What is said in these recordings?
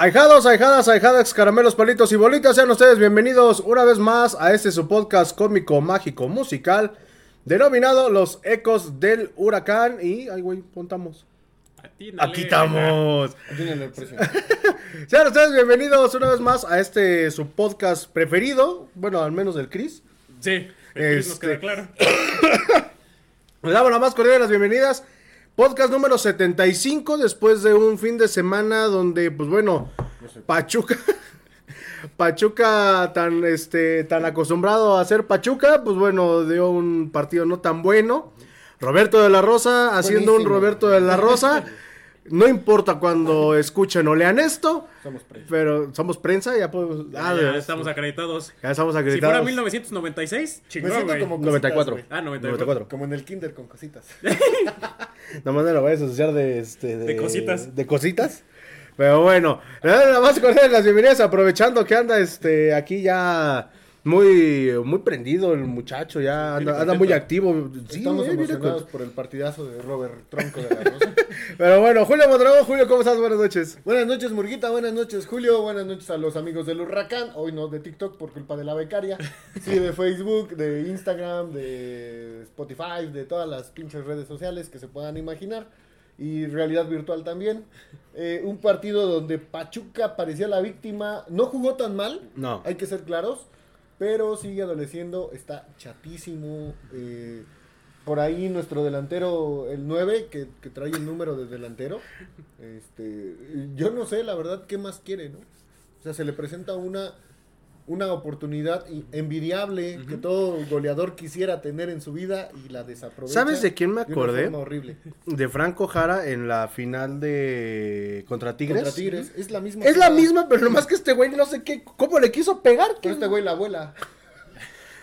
Ahijados, ahijadas, ahijadas, caramelos, palitos y bolitas, sean ustedes bienvenidos una vez más a este su podcast cómico, mágico, musical, denominado Los Ecos del Huracán. Y, ay, güey, contamos. Atínale. Aquí estamos. Atiéndale el precio. Sean ustedes bienvenidos una vez más a este su podcast preferido, bueno, al menos del Chris. Sí, el Chris nos Este- queda claro. Le damos la más cordial de las bienvenidas. Podcast número 75 después de un fin de semana donde, pues bueno, Pachuca, Pachuca tan, este, tan acostumbrado a ser Pachuca, pues bueno, dio un partido no tan bueno. Roberto de la Rosa haciendo un. Roberto de la Rosa. No importa cuando escuchen o lean esto, Somos prensa. pero somos prensa, ya podemos... Ya, ah, ya ya estamos acreditados. ya estamos Si fuera acreditados. 1996, Me chingón, siento güey. como cositas, 94. güey. Ah, 94. 94. Como en el kinder con cositas. No me lo vayas a asociar de, este, De cositas. De cositas. Pero bueno, la más cordial de las bienvenidas, aprovechando que anda este aquí ya muy, muy prendido el muchacho, ya anda, anda muy activo. Sí, Estamos eh, emocionados por el partidazo de Robert Tronco de la Rosa. Pero bueno, Julio Mondragón, Julio, ¿cómo estás? Buenas noches. buenas noches, Murguita. Buenas noches, Julio. Buenas noches a los amigos del Huracán. Hoy no de TikTok por culpa de la becaria. Sí, de Facebook, de Instagram, de Spotify, de todas las pinches redes sociales que se puedan imaginar. Y realidad virtual también. Eh, un partido donde Pachuca parecía la víctima. No jugó tan mal. No. Hay que ser claros. Pero sigue adoleciendo. Está chatísimo. eh, por ahí nuestro delantero, el 9, que, que trae el número de delantero. Este, yo no sé, la verdad, qué más quiere, ¿no? O sea, se le presenta una, una oportunidad envidiable que todo goleador quisiera tener en su vida y la desaprovecha. ¿Sabes de quién me una acordé? forma horrible. De Franco Jara en la final de contra Tigres. Contra Tigres. Es la misma. Es la misma, pero nomás que este güey no sé qué, cómo le quiso pegar. Pero este güey la abuela.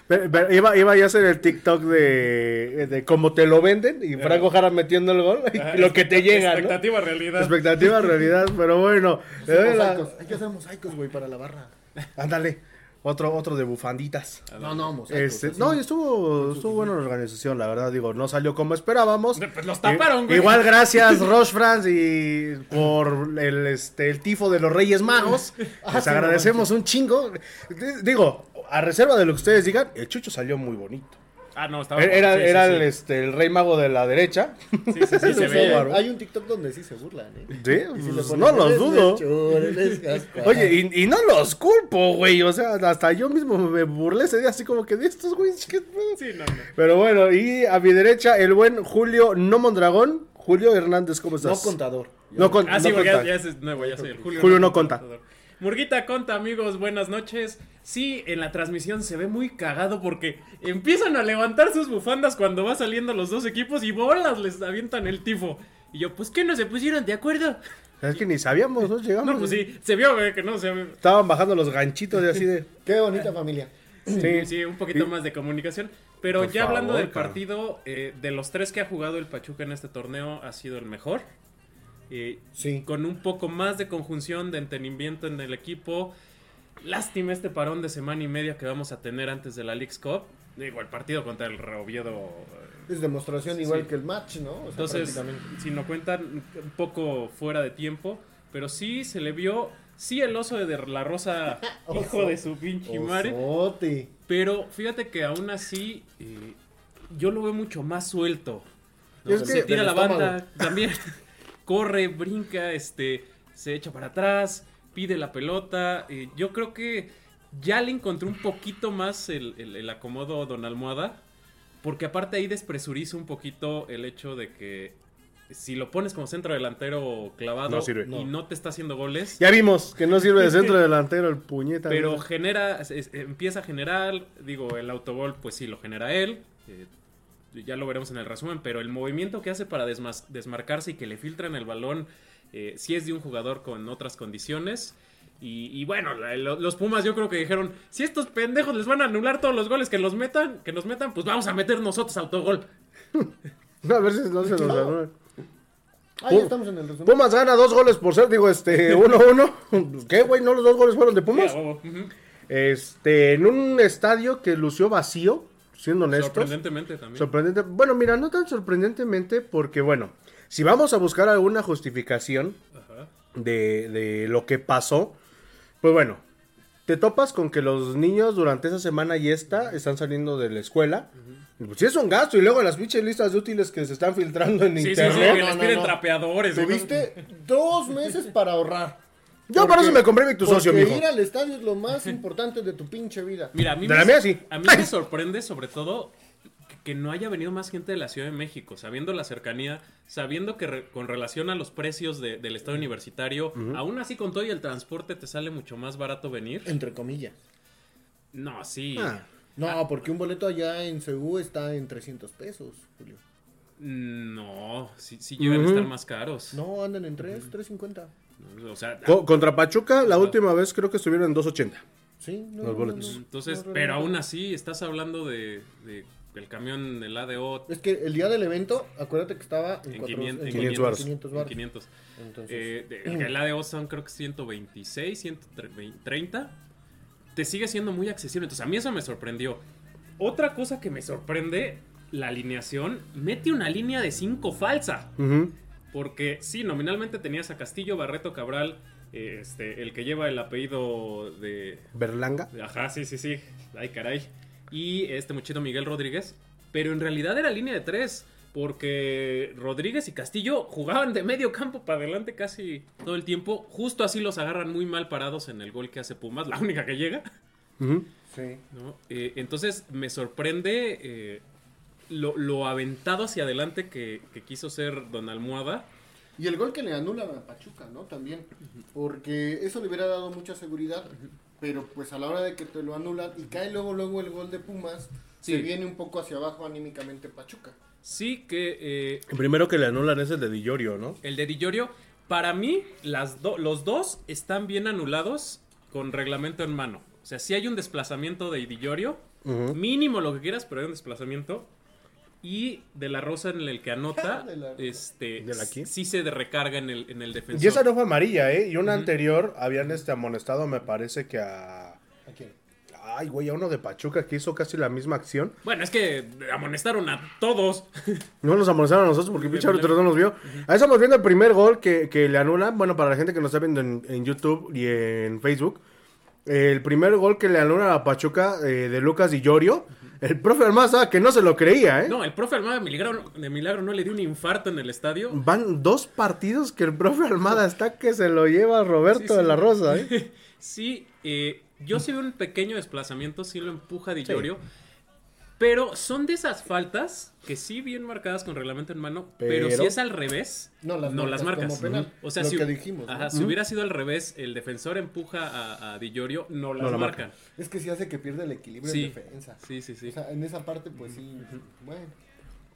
Pero- pero iba, iba ya a hacer el TikTok de, de cómo te lo venden y Franco Jara metiendo el gol y Ajá, lo que te llega, ¿no? Expectativa, realidad. Expectativa, realidad, pero bueno. Hay que hacer mosaicos, güey, para la barra. Ándale, otro, otro de bufanditas. No, no, mosaicos. Este, no, y estuvo, estuvo buena la organización, la verdad, digo, no salió como esperábamos. Pues los taparon, güey. Igual gracias, Roche France, y por el, este, el tifo de los Reyes Magos. Ah, Les no agradecemos un chingo. Digo, a reserva de lo que ustedes digan, el Chucho salió muy bonito. Ah, no, estaba. Era, sí, era sí. el, este, el rey mago de la derecha. Sí, sí, sí, se bárbaro. Hay un TikTok donde sí se burlan, ¿eh? Sí, si pues, ponen, no los "Eres dudo. Melchor, eres Gaspar". Oye, y, y no los culpo, güey. O sea, hasta yo mismo me burlé ese día, así como que de estos güeyes. ¿qué pedo?". Sí, no, no. Pero bueno, y a mi derecha, el buen Julio No Mondragón. Julio Hernández, ¿cómo no estás? contador. No, con- Ah, sí, no porque ya, es nuevo, ya soy el Julio. Julio no conta. Murguita conta, amigos, buenas noches. Sí, en la transmisión se ve muy cagado porque empiezan a levantar sus bufandas cuando va saliendo los dos equipos y bolas les avientan el tifo. Y yo, pues que no se pusieron de acuerdo. Es que ni sabíamos, ¿no? Llegamos. No, pues sí, se vio, güey, que no, se. Estaban bajando los ganchitos de así de. Qué bonita familia. Sí, sí, un poquito Y- más de comunicación. Pero Por ya hablando favor, del partido, eh, de los tres que ha jugado el Pachuca en este torneo, ha sido el mejor. Eh, Sí. con un poco más de conjunción, de entendimiento en el equipo. Lástima este parón de semana y media que vamos a tener antes de la League's Cup. Digo, el partido contra el Oviedo. eh, Es demostración Sí, igual sí. que el match, ¿no? O sea, Entonces, si no cuentan, un poco fuera de tiempo. Pero sí se le vio. Sí, el oso de la rosa, hijo de su pinche madre. Pero fíjate que aún así, eh, yo lo veo mucho más suelto. ¿no? Es se tira la estómago. banda, también corre, brinca, este, se echa para atrás, pide la pelota. eh, yo creo que ya le encontré un poquito más el, el- el acomodo Don Almohada. Porque aparte ahí despresuriza un poquito el hecho de que si lo pones como centro delantero clavado No sirve. y no te está haciendo goles, Ya vimos que no sirve de centro delantero el puñeta. pero genera, es- empieza a generar, digo, el autogol, pues sí, lo genera él. eh, ya lo veremos en el resumen, pero el movimiento que hace para desmas- desmarcarse y que le filtran el balón, eh, sí es de un jugador con otras condiciones. Y, y bueno, la- lo- los Pumas yo creo que dijeron, si estos pendejos les van a anular todos los goles que los metan, que nos metan, pues vamos a meter nosotros autogol. A ver si no se nos anula. Ah, ya estamos en el resumen. Pumas gana dos goles por ser, digo, este, 1-1. ¿Qué, güey? ¿No los dos goles fueron de Pumas? Ujú. Este, en un estadio que lució vacío, siendo honestos. Sorprendentemente también. Sorprendente. Bueno, mira, no tan sorprendentemente porque, bueno, si vamos a buscar alguna justificación Ajá. de, de lo que pasó, pues bueno, te topas con que los niños durante esa semana y esta están saliendo de la escuela. Y Pues sí es un gasto y luego las pinches listas de útiles que se están filtrando en Sí, sí, sí, internet. que No, les no, piden no. trapeadores. ¿no? Tuviste dos meses para ahorrar. Yo por eso me compré mi tu socio, porque mijo. ir al estadio es lo más importante de tu pinche vida. Mira, a mí, De me, la mía sí. a mí me sorprende sobre todo que, que no haya venido más gente de la Ciudad de México, sabiendo la cercanía, sabiendo que re- con relación a los precios de- del estado universitario, aún así con todo y el transporte te sale mucho más barato venir. Entre comillas. No, sí. Ah, No, porque un boleto allá en Ceú está en 300 pesos, Julio. No, sí, sí llegan a estar más caros. No, andan en 3, 350. O sea, co- contra Pachuca, la última vez creo que estuvieron en 2.80. Sí, no, Los no, boletos. no, entonces, no, pero aún así estás hablando de, de el camión del ADO Es que el día del evento, acuérdate que estaba en, en cuatro- 500, en 500 500, varos. 500 en varos. 500. Entonces, Eh, de- el ADO son creo que 126, 130. Te sigue siendo muy accesible. Entonces a mí eso me sorprendió. Otra cosa que me sorprende, la alineación, mete una línea de 5 falsa. Ujú. Porque sí, nominalmente tenías a Castillo, Barreto, Cabral, eh, este, el que lleva el apellido de... Berlanga. Ajá, sí, sí, sí. Ay, caray. Y este muchito Miguel Rodríguez. Pero en realidad era línea de 3. Porque Rodríguez y Castillo jugaban de medio campo para adelante casi todo el tiempo. Justo así los agarran muy mal parados en el gol que hace Pumas, la única que llega. Sí. ¿no? Eh, entonces me sorprende eh, lo, lo aventado hacia adelante que, que quiso ser Don Almohada. Y el gol que le anulan a Pachuca, ¿no? También. Porque eso le hubiera dado mucha seguridad. Pero pues a la hora de que te lo anulan y cae luego luego el gol de Pumas, Sí. se viene un poco hacia abajo anímicamente Pachuca. Sí que eh, El primero que le anulan es el de Dillorio, ¿no? el de Di Llorio, para mí las do- los dos están bien anulados con reglamento en mano. O sea, si hay un desplazamiento de Di Llorio, Ujú. mínimo lo que quieras, pero hay un desplazamiento. Y de la Rosa en el que anota, De la este, ¿De la quién? sí se recarga en el, en el defensor. Y esa no fue amarilla, ¿eh? Y una anterior habían este amonestado, me parece que a. ¿A quién? Ay, güey, a uno de Pachuca que hizo casi la misma acción. Bueno, es que amonestaron a todos. No nos amonestaron a nosotros porque pinche árbitro no nos vio. Ahí estamos viendo el primer gol que, que le anulan. Bueno, para la gente que nos está viendo en, en YouTube y en Facebook. El primer gol que le anulan a Pachuca eh, de Lucas y Llorio. El profe Almaza que no se lo creía, ¿eh? No, el profe Almada de Milagro, de Milagro no le dio un infarto en el estadio. Van dos partidos que el profe Almada está que se lo lleva Roberto Sí, sí. de la Rosa, ¿eh? Sí, eh, yo sí veo un pequeño desplazamiento, sí lo empuja Di Llorio. Pero son de esas faltas que sí bien marcadas con reglamento en mano, pero, Pero- si es al revés, No las marcas marcas. como penal. O sea, Lo si, que dijimos, ¿no? ajá, si hubiera sido al revés, el defensor empuja a, a Di Llorio, no las No la marcan. Es que sí hace que pierda el equilibrio Sí. en defensa. Sí, sí, sí. O sea, en esa parte, pues sí. Bueno.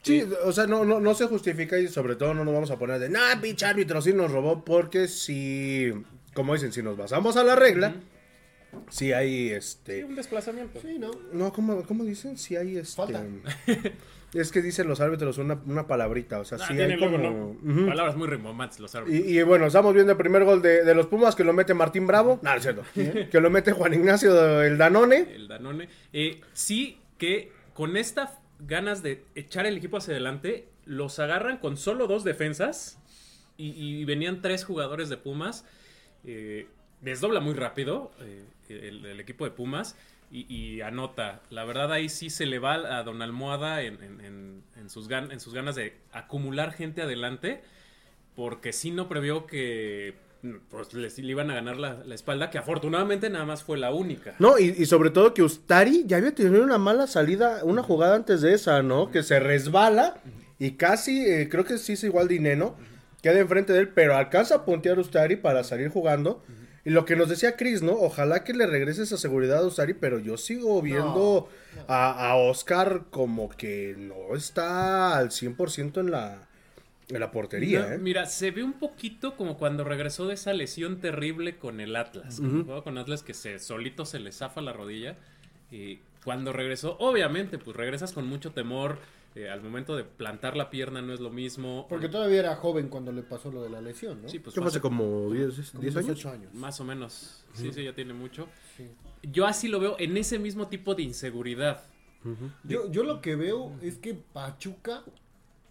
Sí, o sea, no, no, no se justifica y sobre todo no nos vamos a poner de, nah, pinche árbitro sí nos robó, porque si, como dicen, si nos basamos a la regla, sí hay Sí, este. un desplazamiento. Sí, ¿no? No, ¿cómo, cómo dicen? Sí hay este. Falta. Es que dicen los árbitros una, una palabrita, o sea, Ah, sí hay como. Palabras muy rimbombantes los árbitros. Y, y bueno, estamos viendo el primer gol de, de los Pumas que lo mete Martín Bravo. No, no es cierto. Que lo mete Juan Ignacio el Danone. el Danone. Eh, sí que con estas ganas de echar el equipo hacia adelante, los agarran con solo dos defensas y, y venían tres jugadores de Pumas. Eh, desdobla muy rápido eh, el, el equipo de Pumas y, y anota. La verdad ahí sí se le va a Don Almohada en, en- en- en sus, gan- en sus ganas de acumular gente adelante porque sí no previó que pues, les, le iban a ganar la, la espalda, que afortunadamente nada más fue la única. No, y, y sobre todo que Ustari ya había tenido una mala salida, una jugada antes de esa, ¿no? Que se resbala y casi, eh, creo que sí es igual de Ineno, queda enfrente de él, pero alcanza a puntear a Ustari para salir jugando. Y lo que nos decía Chris, ¿no? Ojalá que le regrese esa seguridad a Ustari, pero yo sigo viendo A, a Oscar como que no está al 100% en la, en la portería, No, ¿eh? Mira, se ve un poquito como cuando regresó de esa lesión terrible con el Atlas. Cuando jugaba con Atlas que se solito se le zafa la rodilla. Y cuando regresó, obviamente, pues regresas con mucho temor. Eh, al momento de plantar la pierna no es lo mismo. Porque todavía era joven cuando le pasó lo de la lesión, ¿no? Sí, pues ¿Qué hace como 10, Como 10 años? 18 años. más o menos. Sí, sí, ya tiene mucho. Sí. Yo así lo veo en ese mismo tipo de inseguridad. Yo, yo lo que veo es que Pachuca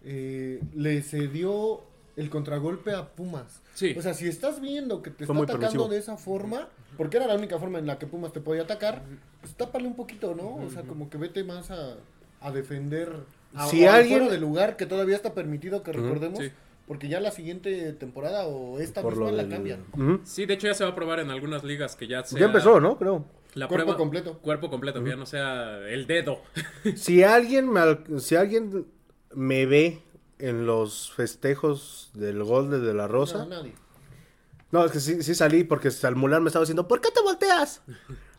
eh, le cedió el contragolpe a Pumas. Sí. O sea, si estás viendo que te Fue está atacando permisivo. de esa forma, porque era la única forma en la que Pumas te podía atacar, pues tápale un poquito, ¿no? O sea, como que vete más a, a defender a, Si o al alguien- de lugar que todavía está permitido que recordemos, sí. porque ya la siguiente temporada o esta Por misma la del- cambian. Ujú. Sí, de hecho ya se va a probar en algunas ligas que ya sea Ya empezó, ¿no? Creo. La Cuerpo prueba- completo. Cuerpo completo, que ya no sea el dedo. Si alguien me, si alguien me ve en los festejos del gol de, de la Rosa, No, nadie. no, es que sí, sí salí porque Salmular me estaba diciendo, ¿por qué te volteas?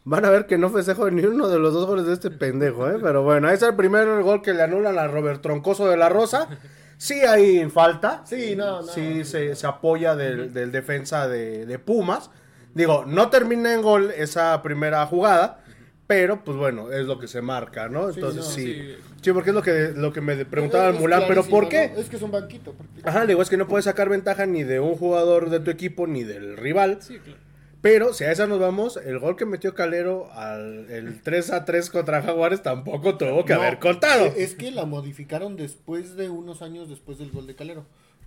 Van a ver que no festejo ni uno de los dos goles de este pendejo, ¿eh? Pero bueno, ahí está el primer gol que le anulan a Robert Troncoso de la Rosa. Sí hay falta. Sí, no, no. Sí se, se apoya del, del defensa de, de Pumas. Digo, no termina en gol esa primera jugada, pero pues bueno, es lo que se marca, ¿no? Sí, Entonces no. sí. Sí. Porque es lo que, lo que me preguntaba el Es Mulan, pero ¿por qué? Es que es un banquito. porque- Ajá, le digo, es que no puedes sacar ventaja ni de un jugador de tu equipo ni del rival. Sí, claro. Pero si a esa nos vamos, el gol que metió Calero al el 3 a 3 contra Jaguares tampoco tuvo que No, haber contado. eh, Es que la modificaron después de unos años después del gol de Calero.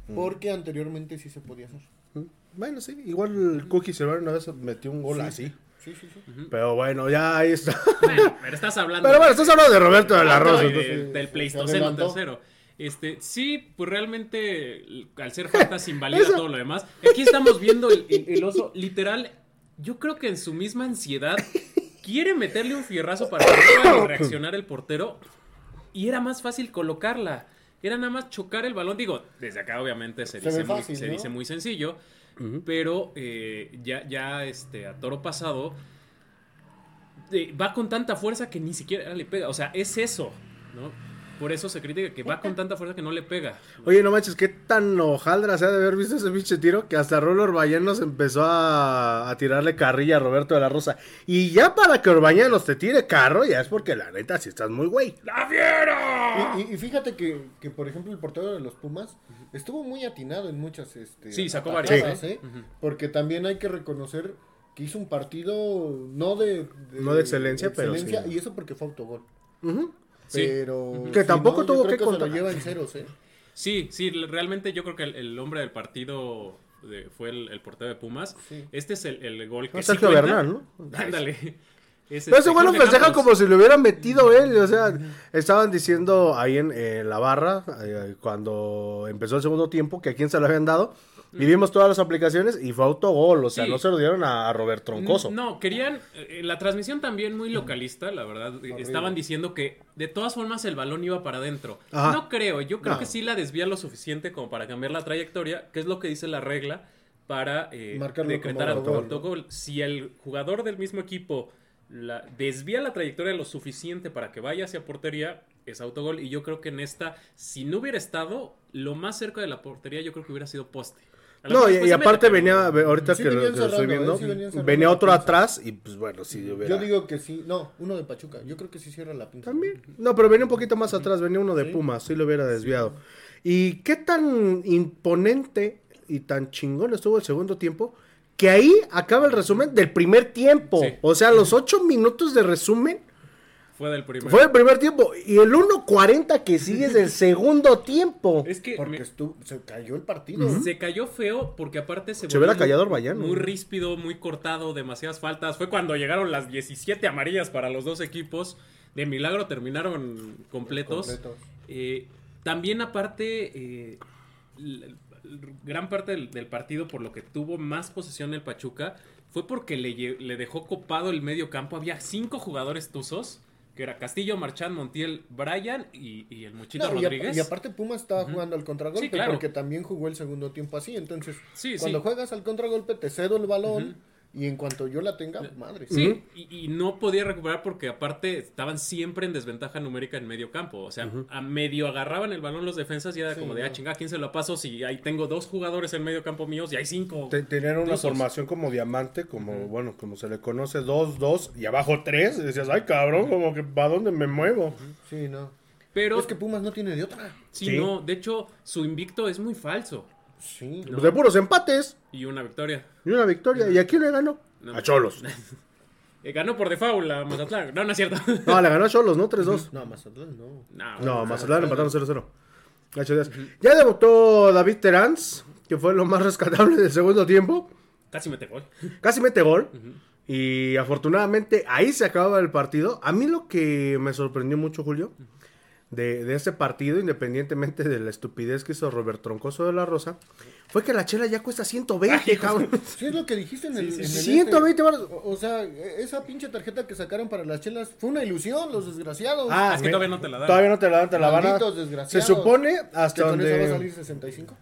Mm. Porque anteriormente sí se podía hacer. Bueno, sí, igual el Cookie Silver una vez metió un gol así. Sí, sí, sí. Pero bueno, ya ahí está. Bueno, pero estás hablando. Pero bueno, estás hablando de Roberto de la Rosa. entonces- del, se Pleistoceno tercero. Este, sí, pues realmente al ser faltas invalida todo lo demás. Aquí estamos viendo el, el- el oso, literal, yo creo que en su misma ansiedad quiere meterle un fierrazo para que pueda reaccionar el portero y era más fácil colocarla. Era nada más chocar el balón. Digo, desde acá obviamente se Se dice, muy, se dice muy sencillo, pero eh, ya, ya este, a toro pasado eh, va con tanta fuerza que ni siquiera le pega. O sea, es eso, ¿no? Por eso se critica que va con tanta fuerza que no le pega. Oye, no manches, qué tan hojaldra se ha de haber visto ese pinche tiro que hasta Rolo Orbañanos empezó a, a tirarle carrilla a Roberto de la Rosa. Y ya para que Orbañanos te tire carro, ya es porque la neta si estás muy güey. ¡La fiera! Y, y- y fíjate que, que, por ejemplo, el portero de los Pumas estuvo muy atinado en muchas. Este, Sí, sacó varias, ¿eh? Porque también hay que reconocer que hizo un partido no de, No de excelencia, pero sí. Y eso porque fue autogol. Sí. Pero. Que si tampoco no, tuvo que lo contar. lleva en ceros, ¿eh? Sí, sí, realmente yo creo que el, el hombre del partido de- fue el, el portero de Pumas. Sí. Este es el, el gol que sí Sergio cuenta. Bernal, ¿no? Ándale. Es Pero ese este, güey lo festeja como si le hubieran metido él. O sea, estaban diciendo ahí en, en la barra, eh, cuando empezó el segundo tiempo, que a quién se lo habían dado. Y vimos todas las aplicaciones y fue autogol. O sea, Sí. no se lo dieron a, a Robert Troncoso. No, querían. eh, la transmisión también muy localista, la verdad. eh, Estaban diciendo que de todas formas el balón iba para adentro. Ajá. No creo. Yo creo No. que sí la desvía lo suficiente como para cambiar la trayectoria, que es lo que dice la regla para eh, decretar autogol, autogol. Si el jugador del mismo equipo la, desvía la trayectoria lo suficiente para que vaya hacia portería, es autogol. Y yo creo que en esta, si no hubiera estado, lo más cerca de la portería, yo creo que hubiera sido poste. No, y, aparte venía, ahorita Sí que, lo, venían que lo estoy ¿eh? viendo, Sí venía otro atrás y pues bueno, sí, hubiera- Yo digo que sí. No, uno de Pachuca. Yo creo que sí cierra la pinza. También. No, pero venía un poquito más atrás, venía uno de Sí. Pumas, sí lo hubiera desviado. ¿Y qué tan imponente y tan chingón estuvo el segundo tiempo? Que ahí acaba el resumen del primer tiempo. Sí. O sea, los ocho minutos de resumen Fue del primero. fue el primer tiempo. Y el 1.40 que sigue es del segundo tiempo. Es que Porque me- estuvo, se cayó el partido. se cayó feo porque aparte se, Se hubiera callado muy- Orbañano. Muy ríspido, muy cortado, demasiadas faltas. Fue cuando llegaron las 17 amarillas para los dos equipos. De milagro terminaron completos. Completos. Eh, también aparte, eh, gran parte del, del partido por lo que tuvo más posesión el Pachuca fue porque le, le dejó copado el medio campo. Había cinco jugadores tuzos, que era Castillo, Marchán, Montiel, Brian y, y el Mochito No, y, a- Rodríguez. y aparte Pumas estaba jugando al contragolpe Sí, claro. porque también jugó el segundo tiempo así. Entonces, Sí, cuando sí. juegas al contragolpe te cedo el balón y en cuanto yo la tenga, madre. Sí, y, y no podía recuperar porque aparte estaban siempre en desventaja numérica en medio campo. O sea, a medio agarraban el balón los defensas y era Sí, como de, ah, chinga, ¿quién se lo paso? Si ahí tengo dos jugadores en medio campo míos y hay cinco. Te- Tenían una formación como diamante, como, bueno, como se le conoce, 2, 2 y abajo 3. Y decías, ay cabrón, como que ¿para dónde me muevo? Sí, no. Pero, Es que Pumas no tiene de otra. sí, Sí. no, de hecho, su invicto es muy falso. Sí. No. De puros empates Y una victoria. y una victoria. ¿Y a quién le ganó? No. A Cholos. Eh, ganó por default a Mazatlán. No, no es cierto. No, le ganó a Cholos, ¿no? 3-2. No, Mazatlán no. No, No, Mazatlán empataron 0-0. Ocho días. Ya debutó David Terans, que fue lo más rescatable del segundo tiempo. casi mete gol. Casi mete gol. Y afortunadamente ahí se acababa el partido. A mí lo que me sorprendió mucho, Julio, de, de este partido, independientemente de la estupidez que hizo Robert Troncoso de la Rosa, fue que la chela ya cuesta 120, cabrón. Sí, es lo que dijiste en el. en el 120 varos. este. O, o sea, esa pinche tarjeta que sacaron para las chelas fue una ilusión, los desgraciados. Ah, es que todavía no te la dan. Todavía no te la dan, te la van a... Se supone que hasta con eso va a donde... salir 65.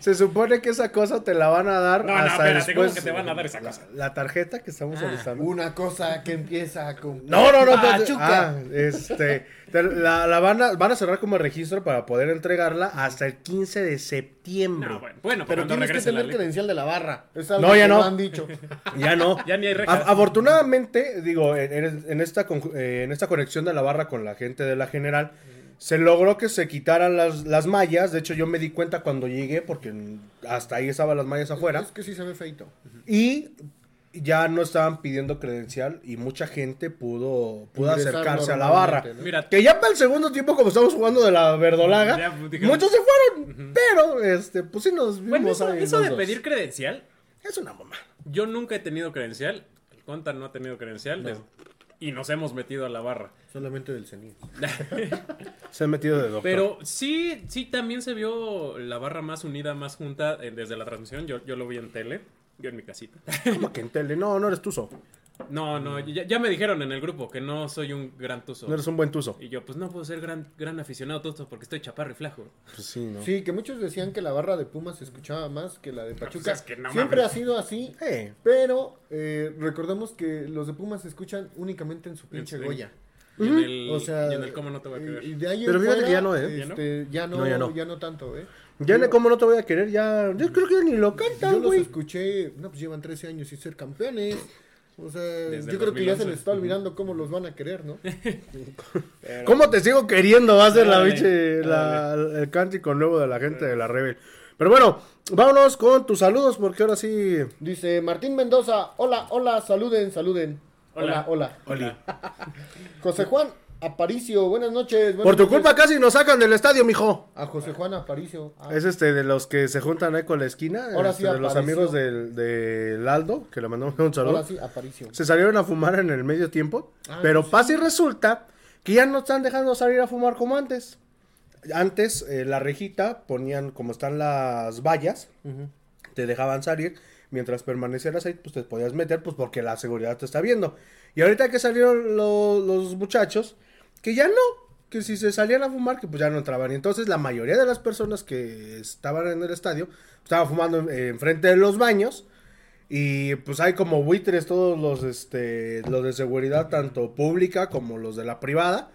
Se supone que esa cosa te la van a dar No, no, hasta espérate, después. ¿cómo que te van a dar esa la- cosa? La, tarjeta que estamos Ah. Una cosa que empieza con. No, no, no. espérate. Pachuca. Ah, este, te- la, la van, a, van a cerrar como registro para poder entregarla hasta el 15 de septiembre. No, bueno, bueno, Pero tienes que tener credencial de la barra. Es algo No, ya que no. han dicho. Ya no. Ya ni hay. A- afortunadamente, digo, en, en- en esta, con- eh, en esta conexión de la barra con la gente de la general, se logró que se quitaran las, las mallas. De hecho, yo me di cuenta cuando llegué, porque hasta ahí estaban las mallas afuera. Es que sí se ve feito. Y ya no estaban pidiendo credencial y mucha gente pudo, pudo Ingresar acercarse a la barra. Mira, Que ya para el segundo tiempo, como estamos jugando de la verdolaga, Ya, pues, muchos se fueron. Pero, este, pues sí nos vimos bueno, eso, ahí eso de dos. pedir credencial, Es una mamá. yo nunca he tenido credencial. El Conta no ha tenido credencial. No. Y nos hemos metido a la barra. Solamente del CENIT. Se han metido de doctor. Pero sí, sí, también se vio la barra más unida, más junta eh, desde la transmisión. Yo, yo lo vi en tele, yo en mi casita. ¿Cómo que en tele? No, no eres tuzo. No, no, ya, ya me dijeron en el grupo que no soy un gran tuzo. No eres un buen tuzo. Y yo, pues no puedo ser gran, gran aficionado tuzo porque estoy chaparro y flaco. Pues sí, ¿no? Sí, que muchos decían que la barra de Pumas se escuchaba más que la de Pachuca. pues es que no Siempre mames. ha sido así. Eh, Pero eh, recordemos que los de Pumas se escuchan únicamente en su pinche sí. Goya. Y en el, O sea, y en el cómo no te voy a eh, querer. y de ahí en Pero fíjate fuera, que ya no, ¿eh? este, ya no, No, ya ya no. no. tanto, ¿eh? ya Yo- ni cómo no te voy a querer, ya. Yo creo que ni lo Yo cantan, los güey. escuché, no, pues llevan 13 años sin ser campeones. O sea, Desde yo creo que ya se 2011. les está olvidando cómo los van a querer, ¿no? ¿Cómo te sigo queriendo? Va a ser la biche, la- el cántico nuevo de la gente de la Rebel. Pero bueno, vámonos con tus saludos, porque ahora sí. Dice Martín Mendoza, hola, hola, saluden, saluden. Hola, Hola. hola. José Juan Aparicio, buenas noches. buenas Por tu noches. culpa casi nos sacan del estadio, mijo. A José Juan Aparicio. Ah, Es este de los que se juntan ahí con la esquina. Ahora este, sí de los amigos del, del Aldo, que le mandamos un saludo. ahora sí, Aparicio. Se salieron a fumar en el medio tiempo. Ah, pero sí. pasa y resulta que ya no están dejando salir a fumar como antes. Antes, eh, la rejita ponían, como están las vallas, te dejaban salir. Mientras permanecieras ahí, pues te podías meter, pues porque la seguridad te está viendo. Y ahorita que salieron lo- los muchachos, que ya no, que si se salían a fumar, que pues ya no entraban. Y entonces la mayoría de las personas que estaban en el estadio, estaban fumando enfrente de los baños. Y pues hay como buitres todos los, este, los de seguridad, tanto pública como los de la privada.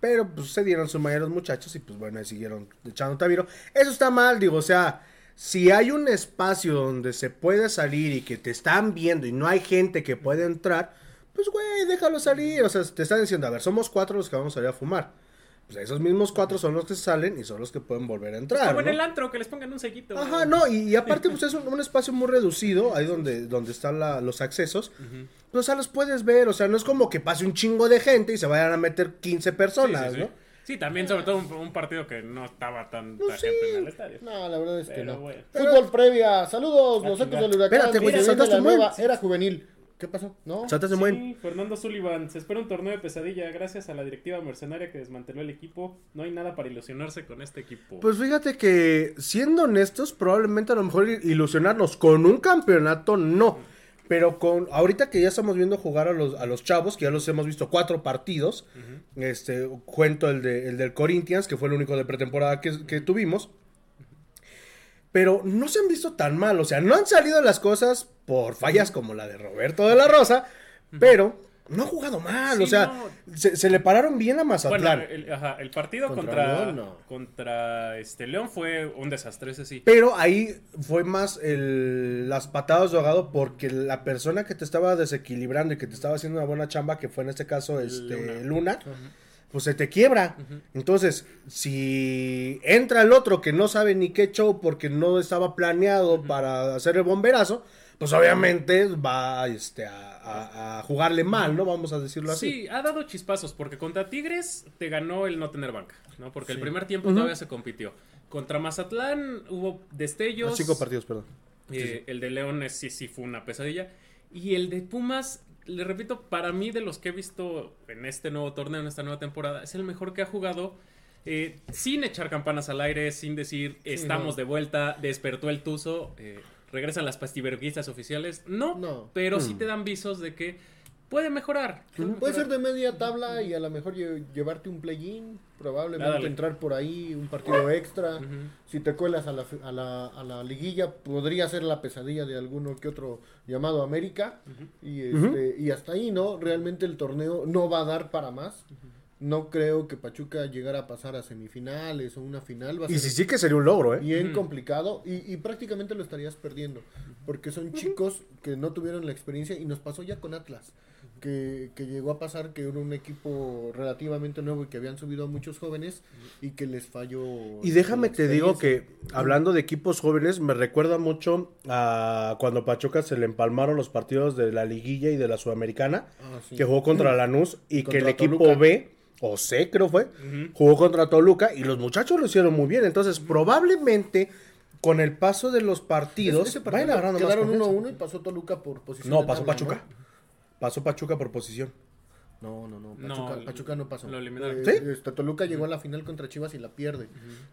Pero pues se dieron su mayoría los muchachos y pues bueno, ahí siguieron echando tabiro. Eso está mal, digo, o sea, si hay un espacio donde se puede salir y que te están viendo y no hay gente que puede entrar, pues güey, déjalo salir. O sea, te están diciendo, a ver, somos cuatro los que vamos a ir a fumar. Pues esos mismos cuatro son los que salen y son los que pueden volver a entrar. Como en ¿no? el antro, que les pongan un sellito. Ajá, no, y, y aparte pues es un, un espacio muy reducido, ahí donde, donde están la- los accesos, pues o sea, los puedes ver, o sea, no es como que pase un chingo de gente y se vayan a meter 15 Sí, personas, sí, sí. ¿no? Sí, también, sobre todo un, un partido que no estaba tanta Pues sí. gente en el estadio. No, la verdad es que no. bueno. Fútbol previa. Saludos, los ecos del huracán. Espérate, güey, la muy- nueva era juvenil. ¿Qué pasó? ¿No? Saltas de buen. Sí, Fernando Sullivan, se espera un torneo de pesadilla gracias a la directiva mercenaria que desmanteló el equipo. No hay nada para ilusionarse con este equipo. Pues fíjate que, siendo honestos, probablemente a lo mejor ilusionarnos con un campeonato, no. Pero con ahorita que ya estamos viendo jugar a los, a los chavos, que ya los hemos visto cuatro partidos, este cuento el, de, el del Corinthians, que fue el único de pretemporada que, que tuvimos. Pero no se han visto tan mal, o sea, no han salido las cosas por fallas como la de Roberto de la Rosa, pero no ha jugado mal, Sí, o sea, no. se, se le pararon bien a bueno, Mazatlán. el, ajá, el partido Contra contra, León, no. contra este León fue un desastre, ese sí. Pero ahí fue más el, las patadas de ahogado porque la persona que te estaba desequilibrando y que te estaba haciendo una buena chamba, que fue en este caso este, Luna. Luna, pues se te quiebra. Entonces, si entra el otro que no sabe ni qué show porque no estaba planeado para hacer el bomberazo, pues obviamente va este, a, a- a jugarle mal, ¿no? Vamos a decirlo así. Sí, ha dado chispazos porque contra Tigres te ganó el no tener banca, ¿no? Porque el primer tiempo todavía se compitió. Contra Mazatlán hubo destellos. Ah, cinco partidos, perdón. Eh, El de León sí, sí fue una pesadilla. Y el de Pumas, le repito, para mí de los que he visto en este nuevo torneo, en esta nueva temporada, es el mejor que ha jugado. eh, sin echar campanas al aire, sin decir estamos no. de vuelta, despertó el tuzo, eh, regresan las pastiverguistas oficiales. No, No. pero Mm. sí te dan visos de que puede mejorar. Puede ser de media tabla y a lo mejor lle- llevarte un play-in, probablemente entrar por ahí, un partido extra. Si te cuelas a la, a, la, a la liguilla, podría ser la pesadilla de alguno que otro llamado América. y, este, y hasta ahí, ¿no? Realmente el torneo no va a dar para más. No creo que Pachuca llegara a pasar a semifinales o una final. Va a Y ser sí, sí que sería un logro, ¿eh? bien complicado y, y prácticamente lo estarías perdiendo. Porque son chicos que no tuvieron la experiencia y nos pasó ya con Atlas. Que, que llegó a pasar que era un equipo relativamente nuevo y que habían subido a muchos jóvenes y que les falló. Y déjame te digo que, hablando de equipos jóvenes, me recuerda mucho a cuando Pachuca se le empalmaron los partidos de la liguilla y de la Sudamericana, Ah, sí. que jugó contra Lanús y que el equipo Toluca. B, o C creo fue, jugó contra Toluca y los muchachos lo hicieron muy bien. Entonces, probablemente con el paso de los partidos, Ese vayan partido agarrando más quedaron confianza. 1-1 y pasó Toluca por posición. No, pasó Pachuca. Pasó Pachuca por posición. No, no, no. Pachuca no, Pachuca no pasó. lo eliminaron. Eh, ¿Sí? este, Toluca llegó a la final contra Chivas y la pierde.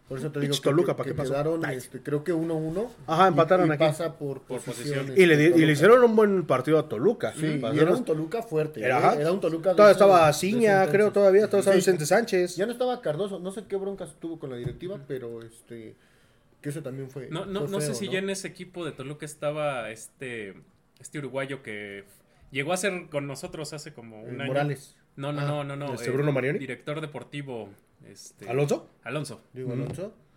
Por eso te digo que, Toluca, que- ¿para qué que pasó? quedaron, este, creo que 1-1. Ajá, empataron y, y aquí. pasa por, Por posición. posición. Y le, di- este, y le hicieron un buen partido a Toluca. Sí, y era un Toluca fuerte. Era, ¿eh? ajá. Era un Toluca. de Todavía estaba Ciña, creo, todavía, todavía estaba Sí. Vicente Sánchez. Ya no estaba Cardoso, no sé qué broncas tuvo con la directiva, pero este que eso también fue. No, no, fue no sé si ¿no? ya en ese equipo de Toluca estaba este, este uruguayo que llegó a ser con nosotros hace como un Eh, año. Morales. No, no, Ah, no, no, no. ¿este Bruno Marioni? Director deportivo. Este, ¿Alonso? Alonso. Diego Mm.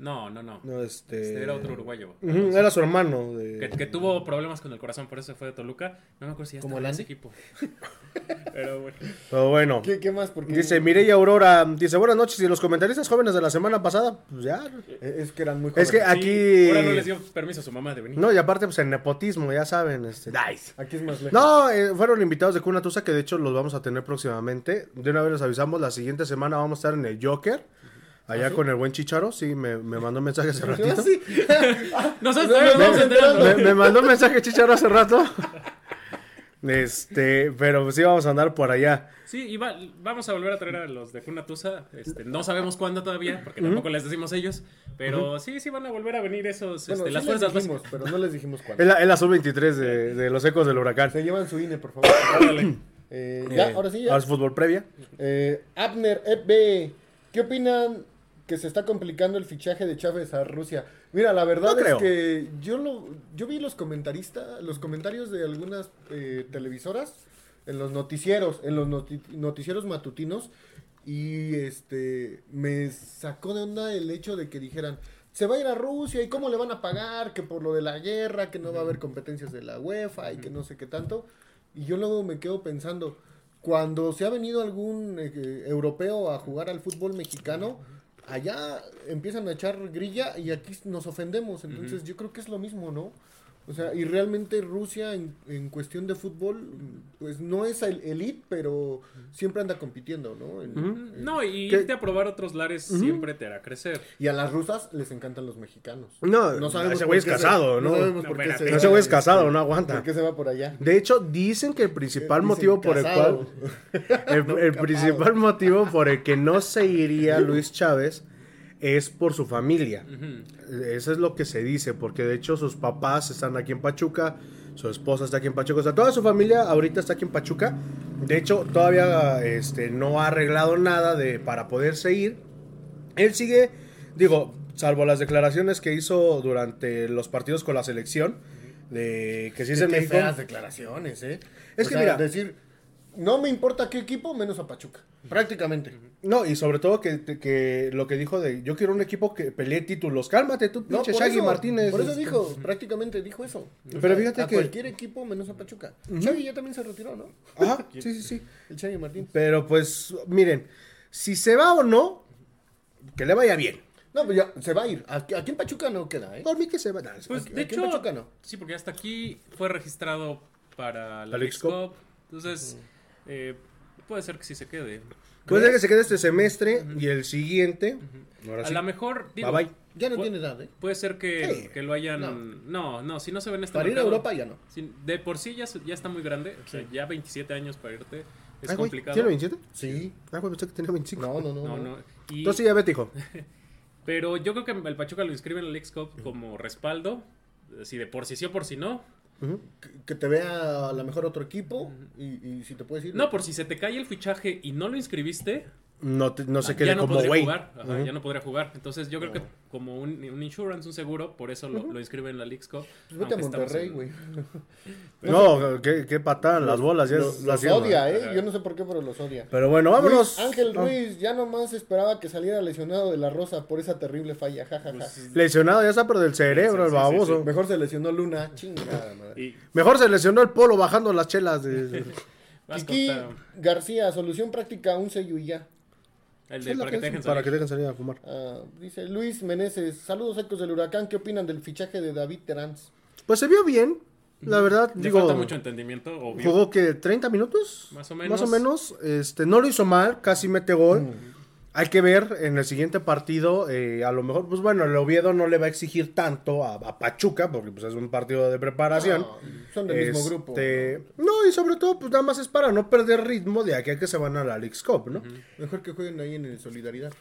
No, no, no. No, este... Este era otro uruguayo. Era su hermano. De... Que, que tuvo problemas con el corazón, por eso se fue de Toluca. No me acuerdo si ya ¿Como estaba en ese equipo. Pero bueno. Pero bueno. ¿Qué, qué más? Porque Dice Mireya Aurora, dice buenas noches y los comentaristas jóvenes de la semana pasada, pues ya. Eh, es que eran muy Es que jóvenes. aquí... Sí, ahora no les dio permiso a su mamá de venir. No, y aparte pues el nepotismo, ya saben, este... Aquí es más lejos. No, eh, fueron invitados de Cuna Tusa que de hecho los vamos a tener próximamente. De una vez les avisamos, la siguiente semana vamos a estar en el Joker. Allá ¿Ah, sí? con el buen Chicharo, sí, me, me mandó un mensaje hace ratito. Ah, sí. Nosotros No, no, enterando. me, me mandó un mensaje Chicharo hace rato. Este, pero sí vamos a andar por allá. Sí, y va- vamos a volver a traer a los de Cuna Tusa. Este, no sabemos cuándo todavía, porque tampoco les decimos ellos. Pero sí, sí van a volver a venir esos, Bueno, este, sí las les fuerzas dijimos, básicas. pero no les dijimos cuándo. la, es la sub-23 de, de los ecos del huracán. Se llevan su INE, por favor. Eh, ya, Eh, ahora sí, ya. ahora es fútbol previa. Eh, Abner, FB, ¿qué opinan que se está complicando el fichaje de Chávez a Rusia? Mira, la verdad No es creo. que yo lo, yo vi los comentaristas, los comentarios de algunas eh, televisoras en los noticieros, en los noti- noticieros matutinos y este me sacó de onda el hecho de que dijeran se va a ir a Rusia y cómo le van a pagar, que por lo de la guerra, que no va a haber competencias de la UEFA y que no sé qué tanto. Y yo luego me quedo pensando, cuando se ha venido algún eh, europeo a jugar al fútbol mexicano, allá empiezan a echar grilla y aquí nos ofendemos. Entonces yo creo que es lo mismo, ¿no? O sea, y realmente Rusia en, en cuestión de fútbol, pues no es el elite, pero siempre anda compitiendo, ¿no? En- en- No, y ¿Qué? irte a probar otros lares siempre te hará crecer. Y a las rusas les encantan los mexicanos. No, ese güey es por qué se- casado, ¿no? sabemos No, por qué se No, ese güey es casado, no ¿Por aguanta. qué se va por allá? De hecho, dicen que el principal Dicen motivo por el casado. cual. El, el principal motivo por el que no se iría Luis Chávez es por su familia. Eso es lo que se dice, porque de hecho sus papás están aquí en Pachuca, su esposa está aquí en Pachuca, o sea, toda su familia ahorita está aquí en Pachuca. De hecho, todavía este, no ha arreglado nada de, para poderse ir. Él sigue, digo, salvo las declaraciones que hizo durante los partidos con la selección, de que si es en México. declaraciones, ¿eh? Es O que sea, mira- decir, no me importa qué equipo, menos a Pachuca. Prácticamente. No, y sobre todo que, que lo que dijo de yo quiero un equipo que pelee títulos. Cálmate tú, No, pinche por Shaggy eso, Martínez. Por eso dijo, prácticamente dijo eso. O Pero fíjate a que- cualquier equipo menos a Pachuca. Shaggy ya también se retiró, ¿no? Ajá, sí, sí, sí. El Shaggy Martín. Pero pues, miren, si se va o no, que le vaya bien. No, pues ya se va a ir. Aquí, aquí en Pachuca no queda, ¿eh? Por mí que se va. Pues Aquí- de aquí en hecho, Pachuca no. sí, porque hasta aquí fue registrado para la La Cup. Entonces, eh, puede ser que sí se quede. Puede ser que se quede este semestre y el siguiente. Ahora A sí. lo mejor, digo, Bye bye. Ya no tiene edad, ¿eh? Puede ser que, Sí. que lo hayan. No. No. no, si no se ve en este Para ir a Europa ya no. si- de por sí ya, ya está muy grande. O sea, ya 27 años para irte. Es Ay, güey, complicado. ¿Tiene 27? Sí. Ah, güey, pensé que tenía 25. No, no, no. No, no. Y- Entonces ya vete, hijo. Pero yo creo que el Pachuca lo inscribe en la Leagues Cup como respaldo. Si de por sí sí o por si no. Que te vea a lo mejor otro equipo y, y si te puedes ir. No, por si se te cae el fichaje y no lo inscribiste, No, te- no se Ah, quede ya no como güey. jugar. Ajá. Ya no podría jugar. Entonces yo creo que como un, un insurance, un seguro, por eso lo, lo inscribe en la Cup. Pues vete a Monterrey, en- güey. No, qué, qué patada, las bolas. Ya Los, es los odia, ¿eh? Ajá. Yo no sé por qué, pero los odia. Pero bueno, vámonos. Luis, Ángel Ah. Ruiz ya nomás esperaba que saliera lesionado de la Rosa por esa terrible falla, jajaja. Pues, Lesionado ya está, pero del cerebro, Sí, sí, el sí, baboso. Mejor se lesionó Luna, chingada madre. Y Mejor se lesionó el polo bajando las chelas. de- Kiki García, solución práctica, un sello y ya. El de para que dejen para salir. que dejen salir a fumar. Ah, dice Luis Meneses, saludos ecos del huracán, ¿qué opinan del fichaje de David Terán? Pues se vio bien, la verdad. Le digo, falta mucho entendimiento, obvio. jugó que 30 minutos. Más o menos. Más o menos. Este, no lo hizo mal, casi mete gol. Hay que ver en el siguiente partido, eh, a lo mejor, pues bueno, el Oviedo no le va a exigir tanto a, a Pachuca, porque pues es un partido de preparación. No, son del mismo grupo. Este, ¿no? y sobre todo, pues nada más es para no perder ritmo de aquí a que se van a la Leagues Cup, ¿no? Mejor que jueguen ahí en el Solidaridad.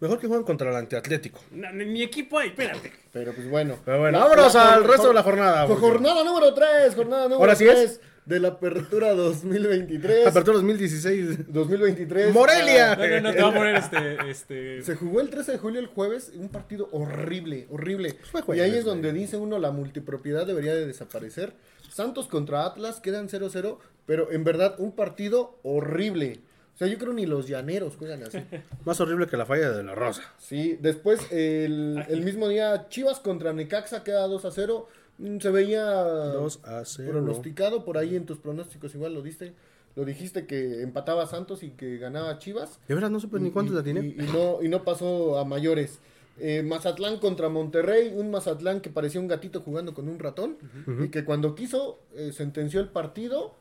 Mejor que jueguen contra el antiatlético. No, ni mi equipo hay, espérate. Pero pues bueno. Pero bueno, La- vámonos la- al resto de la jornada. Jornada número 3, jornada número Ahora sí 3 es. De la apertura 2023. Apertura 2016. 2023. Morelia. No, no, no, te voy a poner este. este... Se jugó el 13 de julio el jueves, un partido horrible, horrible. Fue y ahí es donde dice uno la multipropiedad debería de desaparecer. Santos contra Atlas quedan 0-0, pero en verdad un partido horrible. O sea, yo creo ni los llaneros juegan así. Más horrible que la falla de la Rosa. Sí, después el, el mismo día Chivas contra Necaxa queda 2-0. Mm, Se veía 2 a 0. pronosticado por ahí en tus pronósticos, igual lo diste. Lo dijiste que empataba Santos y que ganaba Chivas. De verdad, no supe ni cuántos Y- la tiene. Y, y no, y no pasó a mayores. Eh, Mazatlán contra Monterrey, un Mazatlán que parecía un gatito jugando con un ratón y que cuando quiso eh, sentenció el partido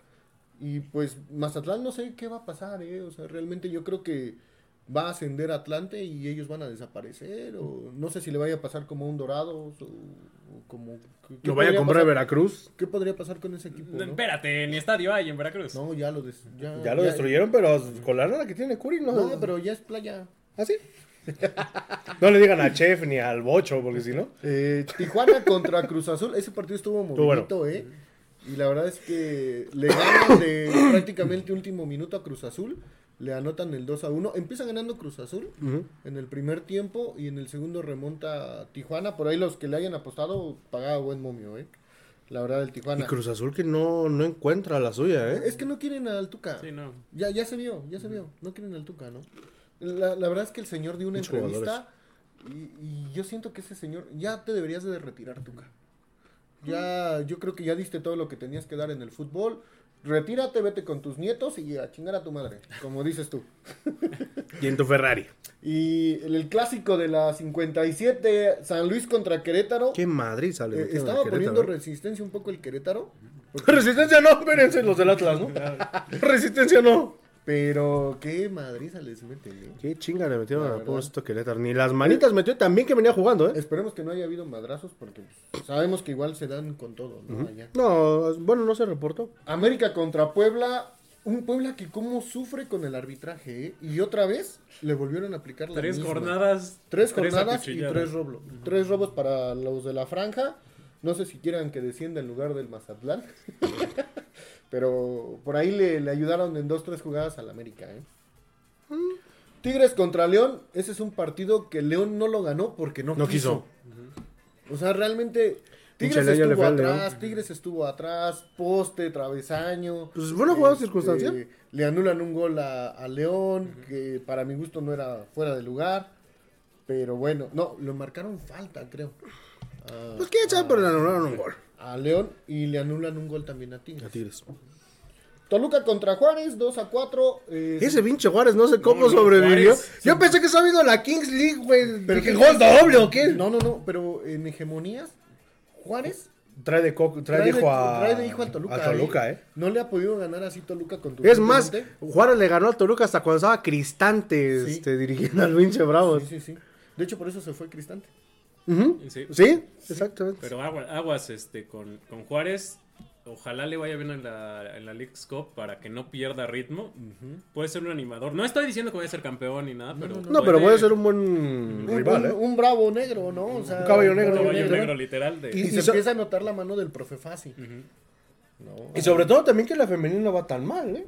y pues Mazatlán no sé qué va a pasar, eh, o sea, realmente yo creo que va a ascender a Atlante y ellos van a desaparecer o no sé si le vaya a pasar como a un Dorados o, o como ¿qué- qué Lo vaya a podría comprar a pasar? Veracruz. ¿Qué podría pasar con ese equipo? no? Espérate, ni estadio hay en Veracruz. No, ya lo des- ya, Ya lo destruyeron, pero con la lana que tiene Curi, ¿no? No, pero ya es playa. ¿Ah, sí? no le digan al chef ni al bocho, porque si no. Eh, Tijuana contra Cruz Azul, ese partido estuvo movidito, ¿eh? Y la verdad es que le ganan de prácticamente último minuto a Cruz Azul, le anotan el 2 a 1, empieza ganando Cruz Azul en el primer tiempo y en el segundo remonta a Tijuana, por ahí los que le hayan apostado pagaba buen momio, ¿eh? La verdad del Y Tijuana. Cruz Azul que no, no encuentra la suya, ¿eh? Es que no quieren al Tuca. Sí, no. Ya, ya se vio, ya se vio. No quieren al Tuca, ¿no? La, la verdad es que el señor dio una Muchos entrevista Y, y yo siento que ese señor, ya te deberías de retirar, Tuca. Ya, yo creo que ya diste todo lo que tenías que dar en el fútbol. Retírate, vete con tus nietos y a chingar a tu madre, como dices tú. Y en tu Ferrari. Y el, el clásico de la 57, San Luis contra Querétaro. Qué Madrid sale. eh, estaba poniendo Querétaro. resistencia un poco el Querétaro. Resistencia no, espérense los del Atlas, ¿no? Resistencia no. Pero qué madriza les mete, ¿eh? Qué chinga le metieron La a pobrecito Querétaro. Ni las manitas metió también que venía jugando, ¿eh? Esperemos que no haya habido madrazos porque sabemos que igual se dan con todo, ¿no? Allá. No, bueno, no se reportó. América contra Puebla. Un Puebla que cómo sufre con el arbitraje, ¿eh? Y otra vez le volvieron a aplicar la Tres misma. jornadas. Tres jornadas y tres robos. Tres robos para los de la franja. No sé si quieran que descienda en lugar del Mazatlán. Pero por ahí le, le ayudaron en dos, tres jugadas al América, ¿eh? Tigres contra León. Ese es un partido que León no lo ganó porque no, No quiso. quiso. O sea, realmente Tigres estuvo atrás, Tigres estuvo atrás, poste, travesaño. Pues fue una jugada Este, circunstancial. Le anulan un gol a, a León, que para mi gusto no era fuera de lugar. Pero bueno, no, lo marcaron falta, creo. Pues quién sabe, pero le anularon un gol. A León y le anulan un gol también a Tigres. A Tigres. Toluca contra Juárez, 2 a 4. eh, Ese pinche Juárez no sé cómo No, no, sobrevivió. Juárez, Yo pensé que estaba viendo la Kings League, güey. pero ¿qué ¿gol doble o qué? No, no, no, pero en hegemonías, Juárez Trae de, co- trae de hijo a, trae de hijo al Toluca. a Toluca, ¿eh? ¿eh? No le ha podido ganar así Toluca con Es más, Juárez le ganó a Toluca hasta cuando estaba Cristante Sí. este, dirigiendo al pinche Bravos. Sí, sí, sí. De hecho, por eso se fue Cristante. Sí. Sí, exactamente. Pero agua- aguas este, con, con Juárez. Ojalá le vaya bien en la, en la League's Cup para que no pierda ritmo. Puede ser un animador. No estoy diciendo que vaya a ser campeón ni nada, pero. No, pero puede ser un buen Un, rival, un- ¿eh? un bravo negro, ¿no? O sea, Un caballo negro, Un caballo negro, literal. De, Y, Y se so- empieza a notar la mano del profe. ¿no? Y sobre todo también que la femenina no va tan mal, ¿eh?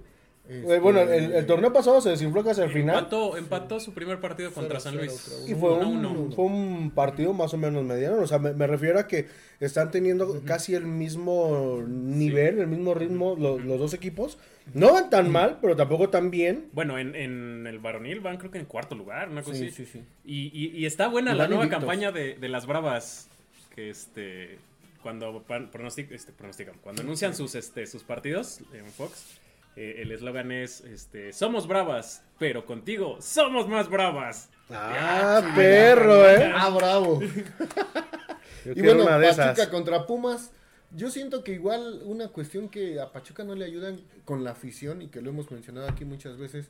Este, Bueno, el, el torneo pasado se desinfló casi al final. Empató, empató su primer partido contra San Luis. Y fue un, fue un partido más o menos mediano. O sea, me, me refiero a que están teniendo casi el mismo nivel, el mismo ritmo lo- los dos equipos. No van tan mal, pero tampoco tan bien. Bueno, en, en el varonil van creo que en cuarto lugar, una cosa Sí, así. sí, sí. Y, y- y está buena Y la nueva invictos. campaña de, de las Bravas. Que este. Cuando pronostic- este, pronostican, cuando anuncian sus, este, sus partidos en Fox, eh, el eslogan es este, Somos bravas, pero contigo somos más bravas. Ah, perro, ¿eh? Ah, bravo. Yo y bueno, Pachuca esas. contra Pumas. Yo siento que igual una cuestión que a Pachuca no le ayudan con la afición y que lo hemos mencionado aquí muchas veces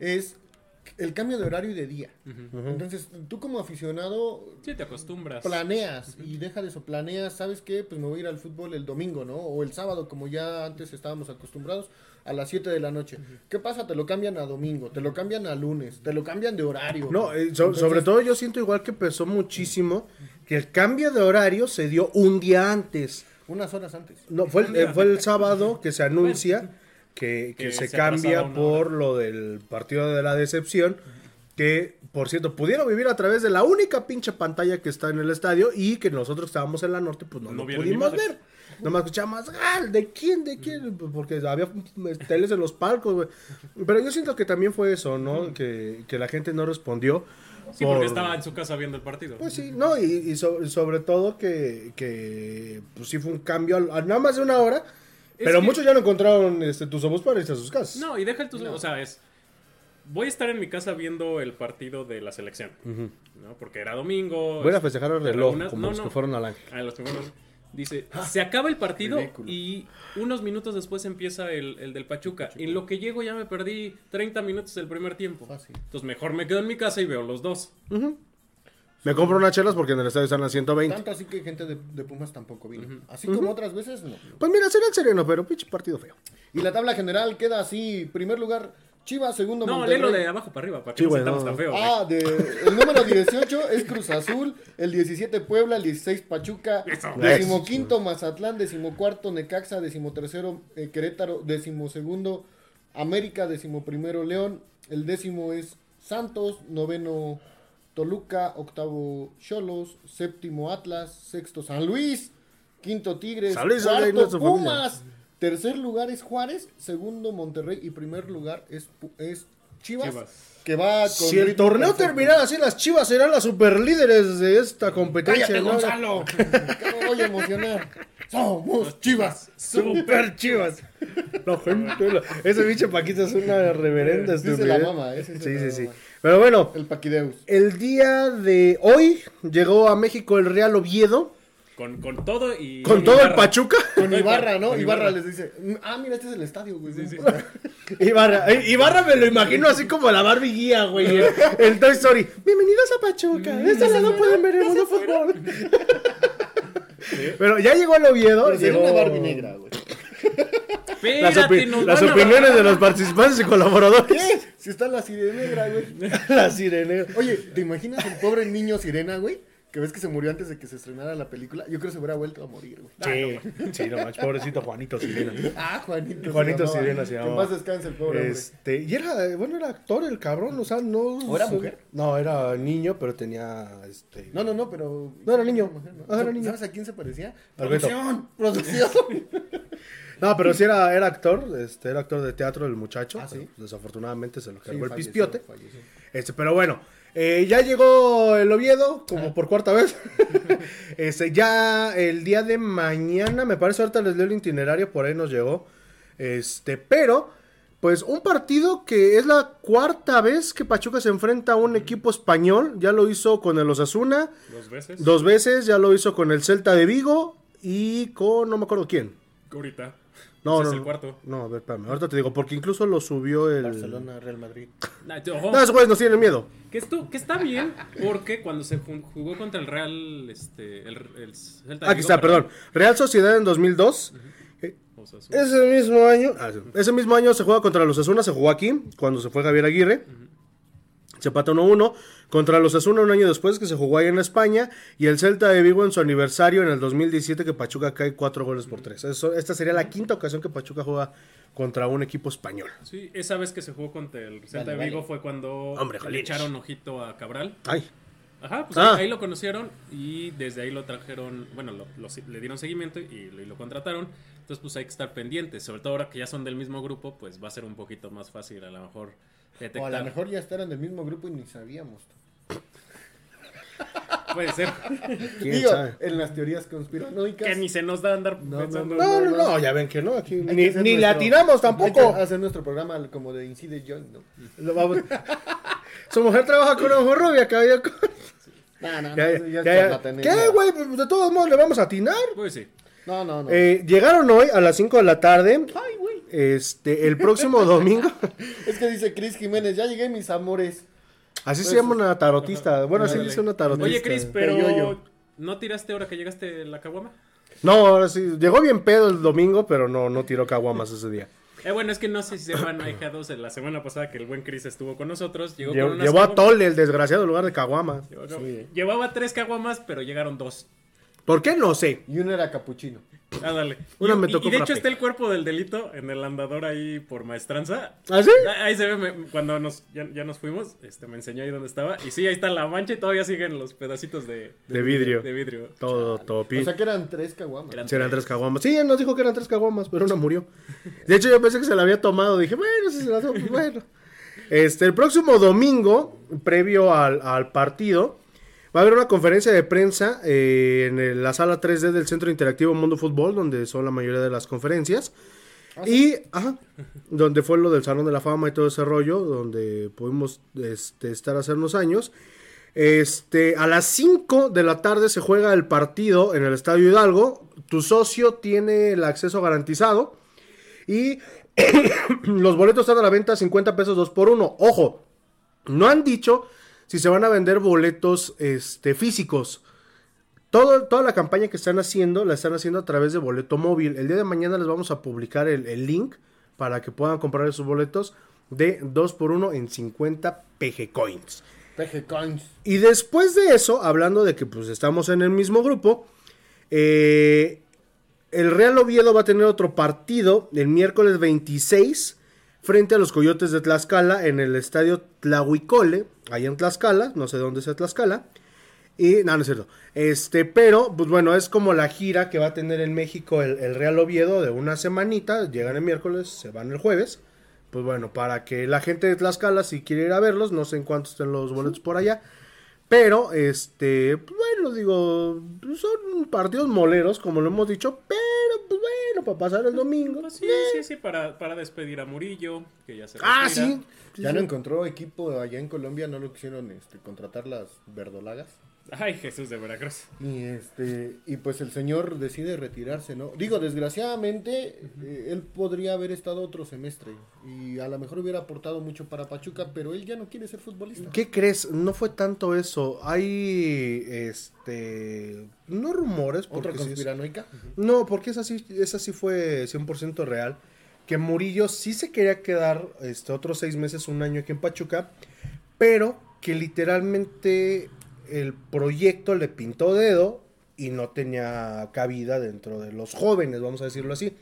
es el cambio de horario y de día. Entonces, tú como aficionado Sí, te acostumbras. planeas y deja de eso, planeas, ¿sabes qué? Pues me voy a ir al fútbol el domingo, ¿no? O el sábado, como ya antes estábamos acostumbrados, a las 7 de la noche. ¿Qué pasa? Te lo cambian a domingo, te lo cambian a lunes, te lo cambian de horario. No, eh, so- Entonces, sobre todo yo siento igual que pesó muchísimo que el cambio de horario se dio un día antes. Unas horas antes. No, fue el, eh, fue el sábado que se anuncia que, que Que se, se cambia por lo del partido de la decepción. Que, por cierto, pudieron vivir a través de la única pinche pantalla que está en el estadio y que nosotros estábamos en la norte, pues no, No lo pudimos ver. Nomás escuchamos, ah, ¿de quién? ¿De quién? Porque había teles en los palcos, güey. Pero yo siento que también fue eso, ¿no? Que, que la gente no respondió. Sí, porque por- estaba en su casa viendo el partido. pues sí, no, y, y so- sobre todo que, que pues sí fue un cambio a nada más de una hora, pero que- muchos ya no encontraron este, tus ojos para irse a sus casas. No, y deja el tus... O sea, es... Voy a estar en mi casa viendo el partido de la selección. ¿no? Porque era domingo. Voy a festejar el reloj, como no, los no. que fueron al ángel. Ah, los que fueron- Dice, se acaba el partido Ridículo. y unos minutos después empieza el, el del Pachuca. En lo que llego ya me perdí 30 minutos del primer tiempo. Fácil. Entonces mejor me quedo en mi casa y veo los dos. Me compro unas chelas porque en el estadio están a 120. Tanto así que gente de, de Pumas tampoco vino. Así como otras veces, no. Pues mira, será el sereno, pero pinche partido feo. Y la tabla general queda así. Primer lugar, Chivas. Segundo, No, Monterrey. léelo de abajo para arriba, para que Sí, no güey, sentamos no. tan feo. Ah, de, el número 18 es Cruz Azul, el 17 Puebla, el 16 Pachuca, Eso. decimoquinto Mazatlán, decimocuarto Necaxa, decimotercero eh, Querétaro, decimosegundo América, decimoprimero León, el décimo es Santos, noveno Toluca, octavo Cholos, séptimo Atlas, sexto San Luis, quinto Tigres, Luis, cuarto familia. Pumas, tercer lugar es Juárez, segundo Monterrey y primer lugar es, Pu- es Chivas, Chivas. que va con Si el torneo terminara así, las chivas serán las superlíderes de esta competencia. ¡Cállate, ¿no? Gonzalo! me voy a emocionar. Somos Chivas. Super chivas. La gente, la- ese bicho Paquito es una reverenda se estupidez. la mama, ese se Sí, la sí, sí. Pero bueno, El Paquideus. el día de hoy llegó a México el Real Oviedo Con, con todo y. con todo el. Pachuca. Con Ibarra, ¿no? Con Ibarra Ibarra. les dice, ah, mira, este es el estadio, güey. Sí, sí. Ibarra, eh, Ibarra me lo imagino así como la Barbie guía, güey. El, el Toy Story. Bienvenidos a Pachuca. De este lado pueden ver el mundo fútbol. Pero ya llegó el Oviedo. Pero llegó- una Barbie negra, güey. Las, Espérate, opi- nos las van a opiniones de los participantes y colaboradores. ¿Qué? Si está la sirena negra, güey. La sirena. Oye, ¿te imaginas el pobre niño sirena, güey? Que ves que se murió antes de que se estrenara la película. Yo creo que se hubiera vuelto a morir, güey. Sí, sí, no manches, pobrecito Juanito Sirena. Ah, Juanito. Juanito. Sirena se Que paz descanse el pobre Este, y era, bueno, era actor el cabrón, o sea, no. ¿O era mujer? No, era niño, pero tenía, este. No, no, no, pero. No, era niño. Mujer, ¿no? Ah, era niño. ¿Sabes a quién se parecía? Producción, producción. No, pero sí era, era actor, este, era actor de teatro el muchacho. Ah, ¿sí? pero, desafortunadamente se lo Sí, cargó el falleció, pispiote. falleció. Este, pero bueno, eh, ya llegó el Oviedo, como por cuarta vez. este, ya el día de mañana, me parece, ahorita les leo el itinerario, por ahí nos llegó. Este, pero, pues un partido que es la cuarta vez que Pachuca se enfrenta a un equipo español. Ya lo hizo con el Osasuna Dos veces. dos veces, ya lo hizo con el Celta de Vigo y con no me acuerdo quién. Ahorita. No, Ese no, es el no. cuarto. No, a ver, espérame, ahorita te digo, porque incluso lo subió el... Barcelona, Real Madrid. No, esos güeyes nos tienen miedo. que, esto, que está bien, porque cuando se jugó contra el Real, este, el, el Celta de Aquí Vigo, está, perdón. Real Sociedad en 2002. O sea, su- Ese mismo año, ah, sí. ese mismo año se juega contra los Asuna, se jugó aquí, cuando se fue Javier Aguirre. Se empata 1-1 contra los Asuna un año después que se jugó ahí en España y el Celta de Vigo en su aniversario en el 2017 que Pachuca cae 4 goles por 3. Eso, esta sería la quinta ocasión que Pachuca juega contra un equipo español. Sí, esa vez que se jugó contra el Celta Vale, de Vigo vale. fue cuando Hombre, le echaron ojito a Cabral. Ay, Ajá, pues Ah. ahí, ahí lo conocieron y desde ahí lo trajeron, bueno, lo- lo- le dieron seguimiento y lo, y lo contrataron. Entonces, pues hay que estar pendientes. Sobre todo ahora que ya son del mismo grupo, pues va a ser un poquito más fácil a lo mejor O detectar. a lo mejor ya estarán del mismo grupo y ni sabíamos. Puede ser Digo, sabe. en las teorías conspiranoicas. que ni se nos da andar No, pensando. No, no, no, ya ven que no, aquí ni, ni le nuestro- atinamos Hay tampoco. hacer nuestro programa como de Incide Join, ¿no? Lo vamos- Su mujer trabaja con ojo rubia, cabello con- No, no, Ya, no, ya, ya ya. ¿Qué, güey? De todos modos le vamos a atinar. Pues sí. No, no, no. Eh, llegaron hoy a las 5 de la tarde. Ay, güey. Este, el próximo domingo. Es que dice Chris Jiménez, ya llegué mis amores. Así se Pues, llama una tarotista. Bueno, así dice una tarotista. Oye, Chris, pero Peyoyo. ¿no tiraste ahora que llegaste la caguama? No, ahora sí. Llegó bien pedo el domingo, pero no, no tiró caguamas ese día. Eh, bueno, es que no sé si sepan, ahijados, en la semana pasada que el buen Chris estuvo con nosotros. Llegó Lle- con unas Llevó a caguamas- Tole, el desgraciado, en lugar de caguamas. Llevó- no, Sí. Llevaba tres caguamas, pero llegaron dos. ¿Por qué? No sé. Y uno era capuchino. Ah, dale. Una y, me tocó y de hecho está el cuerpo del delito en el andador ahí por maestranza. ¿Ah, sí? Ah, Ahí se ve, me- cuando nos, ya, ya nos fuimos, este, me enseñó ahí dónde estaba. Y sí, ahí está la mancha y todavía siguen los pedacitos de, De vidrio. de vidrio. Todo, todo O sea que eran tres caguamas. Eran Sí, eran tres caguamas. Sí, él nos dijo que eran tres caguamas, pero una murió. De hecho, yo pensé que se la había tomado. Dije, bueno, si se la tomó, pues bueno. Este, el próximo domingo, previo al, al partido, va a haber una conferencia de prensa eh, en la sala 3D del Centro Interactivo Mundo Fútbol, donde son la mayoría de las conferencias. Y, ajá, donde fue lo del Salón de la Fama y todo ese rollo, donde pudimos este, estar hace unos años. Este, a las 5 de la tarde se juega el partido en el Estadio Hidalgo. Tu socio tiene el acceso garantizado. Y los boletos están a la venta 50 pesos 2 por 1. Ojo, no han dicho si se van a vender boletos este, físicos. Todo, toda la campaña que están haciendo la están haciendo a través de boleto móvil. El día de mañana les vamos a publicar el, el link para que puedan comprar esos boletos de 2 por 1 en 50 PG Coins. PG Coins. Y después de eso, hablando de que pues estamos en el mismo grupo, eh, el Real Oviedo va a tener otro partido el miércoles 26 frente a los Coyotes de Tlaxcala en el estadio Tlahuicole, ahí en Tlaxcala, no sé dónde sea Tlaxcala. Y, no, no es cierto. Este, pero, pues bueno, es como la gira que va a tener en México el, el Real Oviedo de una semanita. Llegan el miércoles, se van el jueves. pues bueno, para que la gente de Tlaxcala, si quiere ir a verlos, no sé en cuánto estén los boletos por allá. Pero, este, pues bueno, digo, son partidos moleros, como lo hemos dicho, pero, pues bueno, para pasar el domingo. Pues sí, sí, sí, para, para despedir a Murillo, que ya se Ah, retira. sí. sí, Ya sí. no encontró equipo allá en Colombia, no lo quisieron este, contratar las verdolagas. Ay, Jesús de Veracruz. Y este y pues el señor decide retirarse, ¿no? Digo, desgraciadamente eh, él podría haber estado otro semestre y a lo mejor hubiera aportado mucho para Pachuca, pero él ya no quiere ser futbolista. ¿Qué crees? No fue tanto eso. Hay, este, no rumores, Otra porque sí es- conspiranoica. No, porque esa sí, esa sí fue 100% real. Que Murillo sí se quería quedar este, otros seis meses, un año aquí en Pachuca, pero que literalmente el proyecto le pintó dedo y no tenía cabida dentro de los jóvenes, vamos a decirlo así.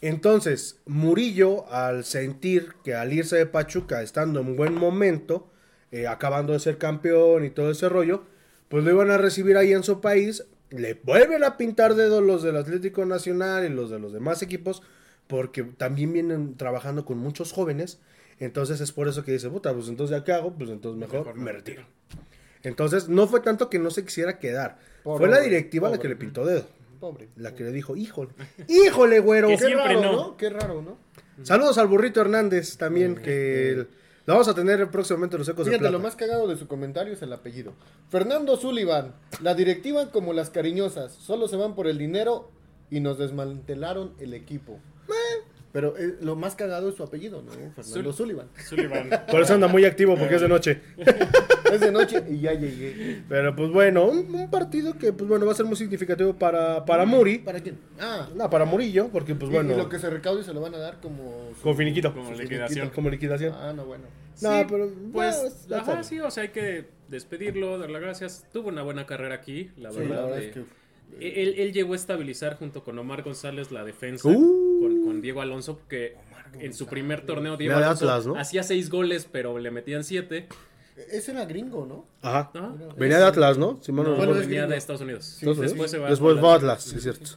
Entonces, Murillo, al sentir que al irse de Pachuca, estando en buen momento, eh, acabando de ser campeón y todo ese rollo, pues lo iban a recibir ahí en su país, le vuelven a pintar dedos los del Atlético Nacional y los de los demás equipos, porque también vienen trabajando con muchos jóvenes, entonces es por eso que dice, puta, pues entonces ya qué hago, pues entonces mejor, Mejor me me retiro. Entonces, no fue tanto que no se quisiera quedar, Pobre fue la directiva la que le pintó dedo. Pobre. La que le dijo, híjole, híjole, güero. Que Qué raro, no. no. Qué raro, ¿no? Saludos al burrito Hernández también, que el- lo vamos a tener próximamente en los ecos de Fíjate, plata. lo más cagado de su comentario es el apellido. Fernando Sullivan, la directiva como las cariñosas, solo se van por el dinero y nos desmantelaron el equipo. Pero eh, lo más cagado es su apellido, ¿no? Fernando Sul- Sullivan. Sullivan. Por eso anda muy activo porque es de noche. Es de noche y ya llegué. Pero pues bueno, un, un partido que pues bueno va a ser muy significativo para, para Muri. ¿Para quién? Ah, No, para Murillo, porque pues y- bueno, y, lo que se recaude se lo van a dar como... su- con finiquito. Como liquidación. Como liquidación. Ah, no, bueno. No, Sí, pero pues, bueno, ajá, sí, o sea, hay que despedirlo, dar las gracias. Tuvo una buena carrera aquí, la Sí, verdad. la verdad eh, es que... él, él llegó a estabilizar junto con Omar González la defensa, Uh. Diego Alonso, porque en su primer torneo Diego Era de Alonso Atlas, ¿no? hacía seis goles, pero le metían siete. Ese era gringo, ¿no? Ajá. Ajá. Venía de Atlas, ¿no? Si mal no No, Bueno, recuerdo. es venía gringo. de Estados Unidos. Sí, Entonces, después se va después a Atlas. Atlas, sí, es cierto.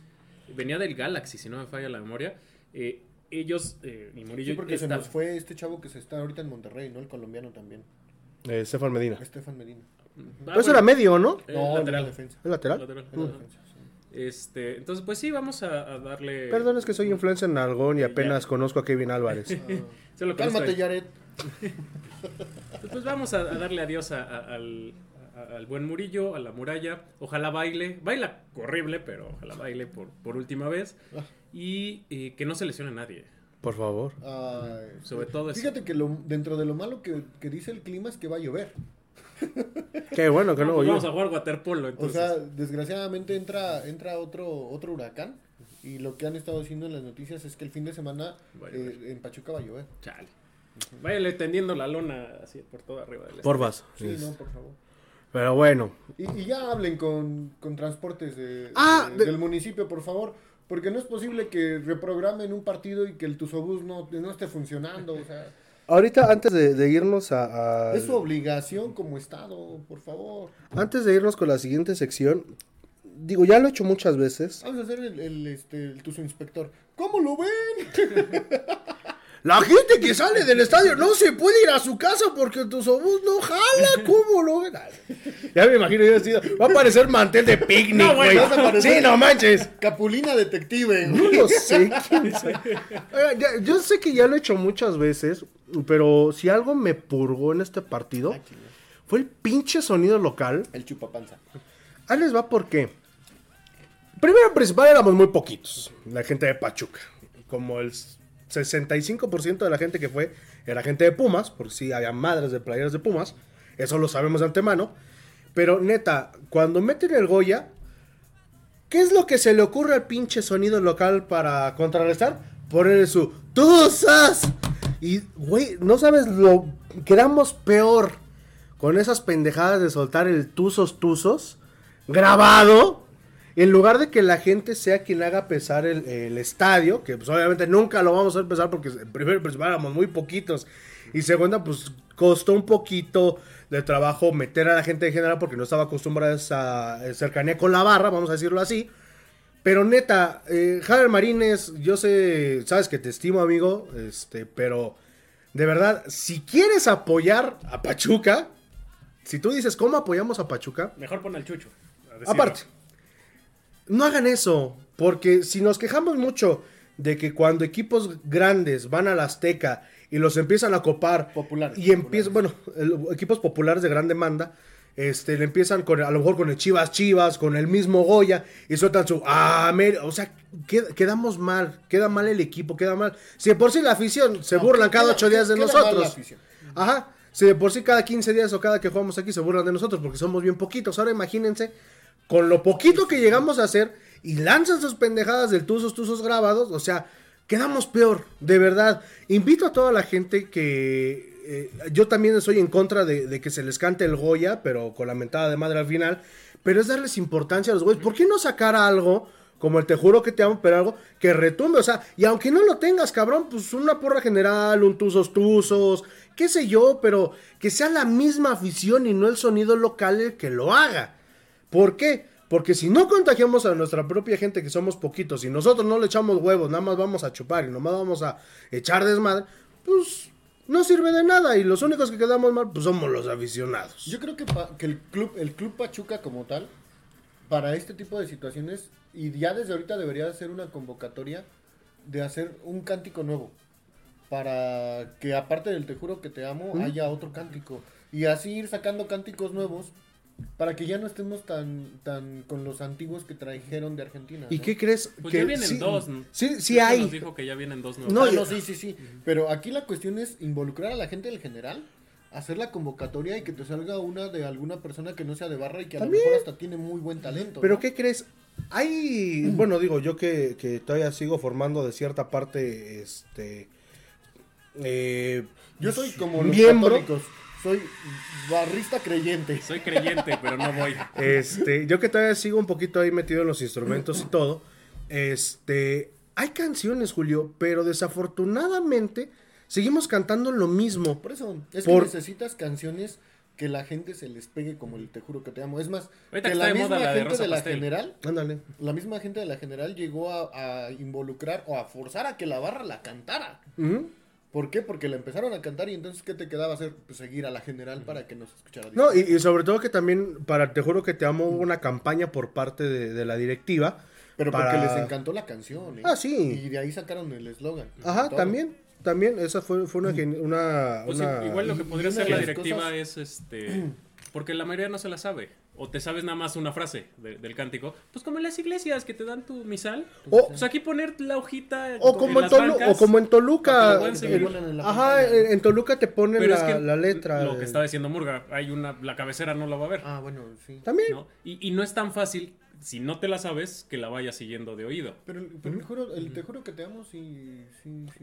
Venía del Galaxy, si no me falla la memoria. Eh, ellos, eh, y Murillo, Sí, porque se nos fue este chavo que se está ahorita en Monterrey, ¿no? El colombiano también. Eh, Estefan Medina. Estefan Medina. Ah, Pero eso bueno, era medio, ¿no? eh, No, lateral. la defensa. ¿Es lateral? Lateral. La Ajá. defensa. Este, entonces, pues sí, vamos a, a darle. Perdón, es que soy influencer en Algón y apenas conozco a Kevin Álvarez. Sé lo Cálmate. Jared. Pues vamos a, a darle adiós a- a- al, a- al buen Murillo, a la muralla. Ojalá baile. Baila horrible, pero ojalá baile por, por última vez. Ah. Y eh, que no se lesione a nadie. Por favor. Ay, Sobre todo eso. Fíjate que lo, dentro de lo malo que, que dice el clima es que va a llover. Qué bueno que No, no, pues yo. vamos a jugar waterpolo, O sea, desgraciadamente entra, entra otro, otro huracán. Y lo que han estado haciendo en las noticias es que el fin de semana eh, en Pachuca va a llover. Chale. Váyale tendiendo la lona así por todo arriba del Porfas. Sí, Es- no, por favor. Pero bueno. Y, y ya hablen con, con transportes de- Ah, de- de- del municipio, por favor. Porque no es posible que reprogramen un partido y que el Tusobús no, no esté funcionando. O sea, Ahorita, antes de, de irnos a. a- es su obligación como Estado, por favor. Antes de irnos con la siguiente sección. Digo, ya lo he hecho muchas veces. Vamos a hacer el, el, este, el Tuzo Inspector. ¿Cómo lo ven? La gente que sale del estadio no se puede ir a su casa porque tu obús no jala. ¿Cómo lo ven? Ya me imagino yo vestido. Va a parecer mantel de picnic, No, güey. bueno, sí, no manches. Capulina Detective. No lo sé, quién. Oiga, yo sé que ya lo he hecho muchas veces, pero si algo me purgó en este partido fue el pinche sonido local. El chupapanza. Ahí les va porque. Primero, principal, éramos muy poquitos. La gente de Pachuca. Como el 65% de la gente que fue era gente de Pumas, porque sí había madres de playeras de Pumas. Eso lo sabemos de antemano. Pero neta, cuando meten el Goya, ¿qué es lo que se le ocurre al pinche sonido local para contrarrestar? Ponerle su ¡Tuzas! Y, güey, no sabes lo. Quedamos peor con esas pendejadas de soltar el tuzos tuzos grabado. En lugar de que la gente sea quien haga pesar el, el estadio, que pues obviamente nunca lo vamos a hacer pesar porque en primer principal éramos muy poquitos. Y segunda, pues costó un poquito de trabajo meter a la gente en general porque no estaba acostumbrada a esa eh, cercanía con la barra, vamos a decirlo así. Pero neta, eh, Javier Marines, yo sé, sabes que te estimo, amigo, este, pero de verdad, si quieres apoyar a Pachuca, si tú dices, ¿cómo apoyamos a Pachuca? Mejor pon al chucho. Aparte, no hagan eso, porque si nos quejamos mucho de que cuando equipos grandes van a la Azteca y los empiezan a copar Populares, y empiezan, bueno, equipos populares de gran demanda, este, le empiezan con, a lo mejor con el Chivas Chivas, con el mismo Goya y sueltan su, ah, Amer-", o sea, qued- quedamos mal, queda mal el equipo, queda mal. Si de por sí la afición se No, burlan cada ocho días de queda mal la nosotros. Ajá. Si de por sí cada 15 días o cada que jugamos aquí se burlan de nosotros porque somos bien poquitos. Ahora imagínense con lo poquito que llegamos a hacer y lanzan sus pendejadas del tuzos, tuzos grabados. O sea, quedamos peor, de verdad. Invito a toda la gente que... eh, yo también soy en contra de, de que se les cante el Goya, pero con la mentada de madre al final. Pero es darles importancia a los güeyes. ¿Por qué no sacar algo? Como el te juro que te amo, pero algo que retumbe, o sea, y aunque no lo tengas, cabrón, pues una porra general, un tuzos tuzos, qué sé yo, pero que sea la misma afición y no el sonido local el que lo haga. ¿Por qué? Porque si no contagiamos a nuestra propia gente, que somos poquitos, y nosotros no le echamos huevos, nada más vamos a chupar y nomás vamos a echar desmadre, pues no sirve de nada. Y los únicos que quedamos mal, pues somos los aficionados. Yo creo que, pa- que el club el club Pachuca como tal para este tipo de situaciones y ya desde ahorita debería hacer una convocatoria de hacer un cántico nuevo para que aparte del te juro que te amo haya otro cántico y así ir sacando cánticos nuevos para que ya no estemos tan tan con los antiguos que trajeron de Argentina. ¿Y ¿no? qué crees? Pues que ya vienen sí, dos. ¿no? Sí, sí hay. Nos dijo que ya vienen dos nuevos. No, Ah, no, sí, sí, sí. Pero aquí la cuestión es involucrar a la gente del general, hacer la convocatoria y que te salga una de alguna persona que no sea de barra y que a También. lo mejor hasta tiene muy buen talento. Pero ¿no? ¿qué crees? Hay, bueno, digo, yo que, que todavía sigo formando de cierta parte, este... eh, Yo soy como los miembro. católicos, soy barrista creyente. Soy creyente, pero no voy. Este, yo que todavía sigo un poquito ahí metido en los instrumentos y todo. Este, hay canciones, Julio, pero desafortunadamente seguimos cantando lo mismo. Por eso, es Por- que necesitas canciones que la gente se les pegue como el te juro que te amo. Es más, Ahorita que la misma moda la de gente de la Pastel. general, Ándale. la misma gente de la general llegó a, a involucrar o a forzar a que la barra la cantara. ¿Por qué? Porque la empezaron a cantar y entonces ¿qué te quedaba hacer? Pues seguir a la general para que nos escuchara. No, y, y sobre todo que también, para Te Juro que Te Amo, hubo una campaña por parte de, de la directiva. Pero para- porque les encantó la canción. ¿eh? Ah, sí. Y de ahí sacaron el eslogan. Ajá, Todo. también, también, esa fue, fue una, una, Pues una- igual lo que podría hacer la directiva cosas- es este. Porque la mayoría no se la sabe. O te sabes nada más una frase de- del cántico. Pues como en las iglesias que te dan tu misal. O- Pues aquí poner la hojita. O como, en las Tolu- bancas, o como en Toluca. en- ajá, en, en Toluca te ponen Pero la, es que la letra. Lo que de- estaba diciendo Murga, hay una. La cabecera no la va a ver. Ah, bueno, sí. También. ¿no? Y, y no es tan fácil, si no te la sabes, que la vayas siguiendo de oído. Pero, pero el juro- el te juro que te amo, sí.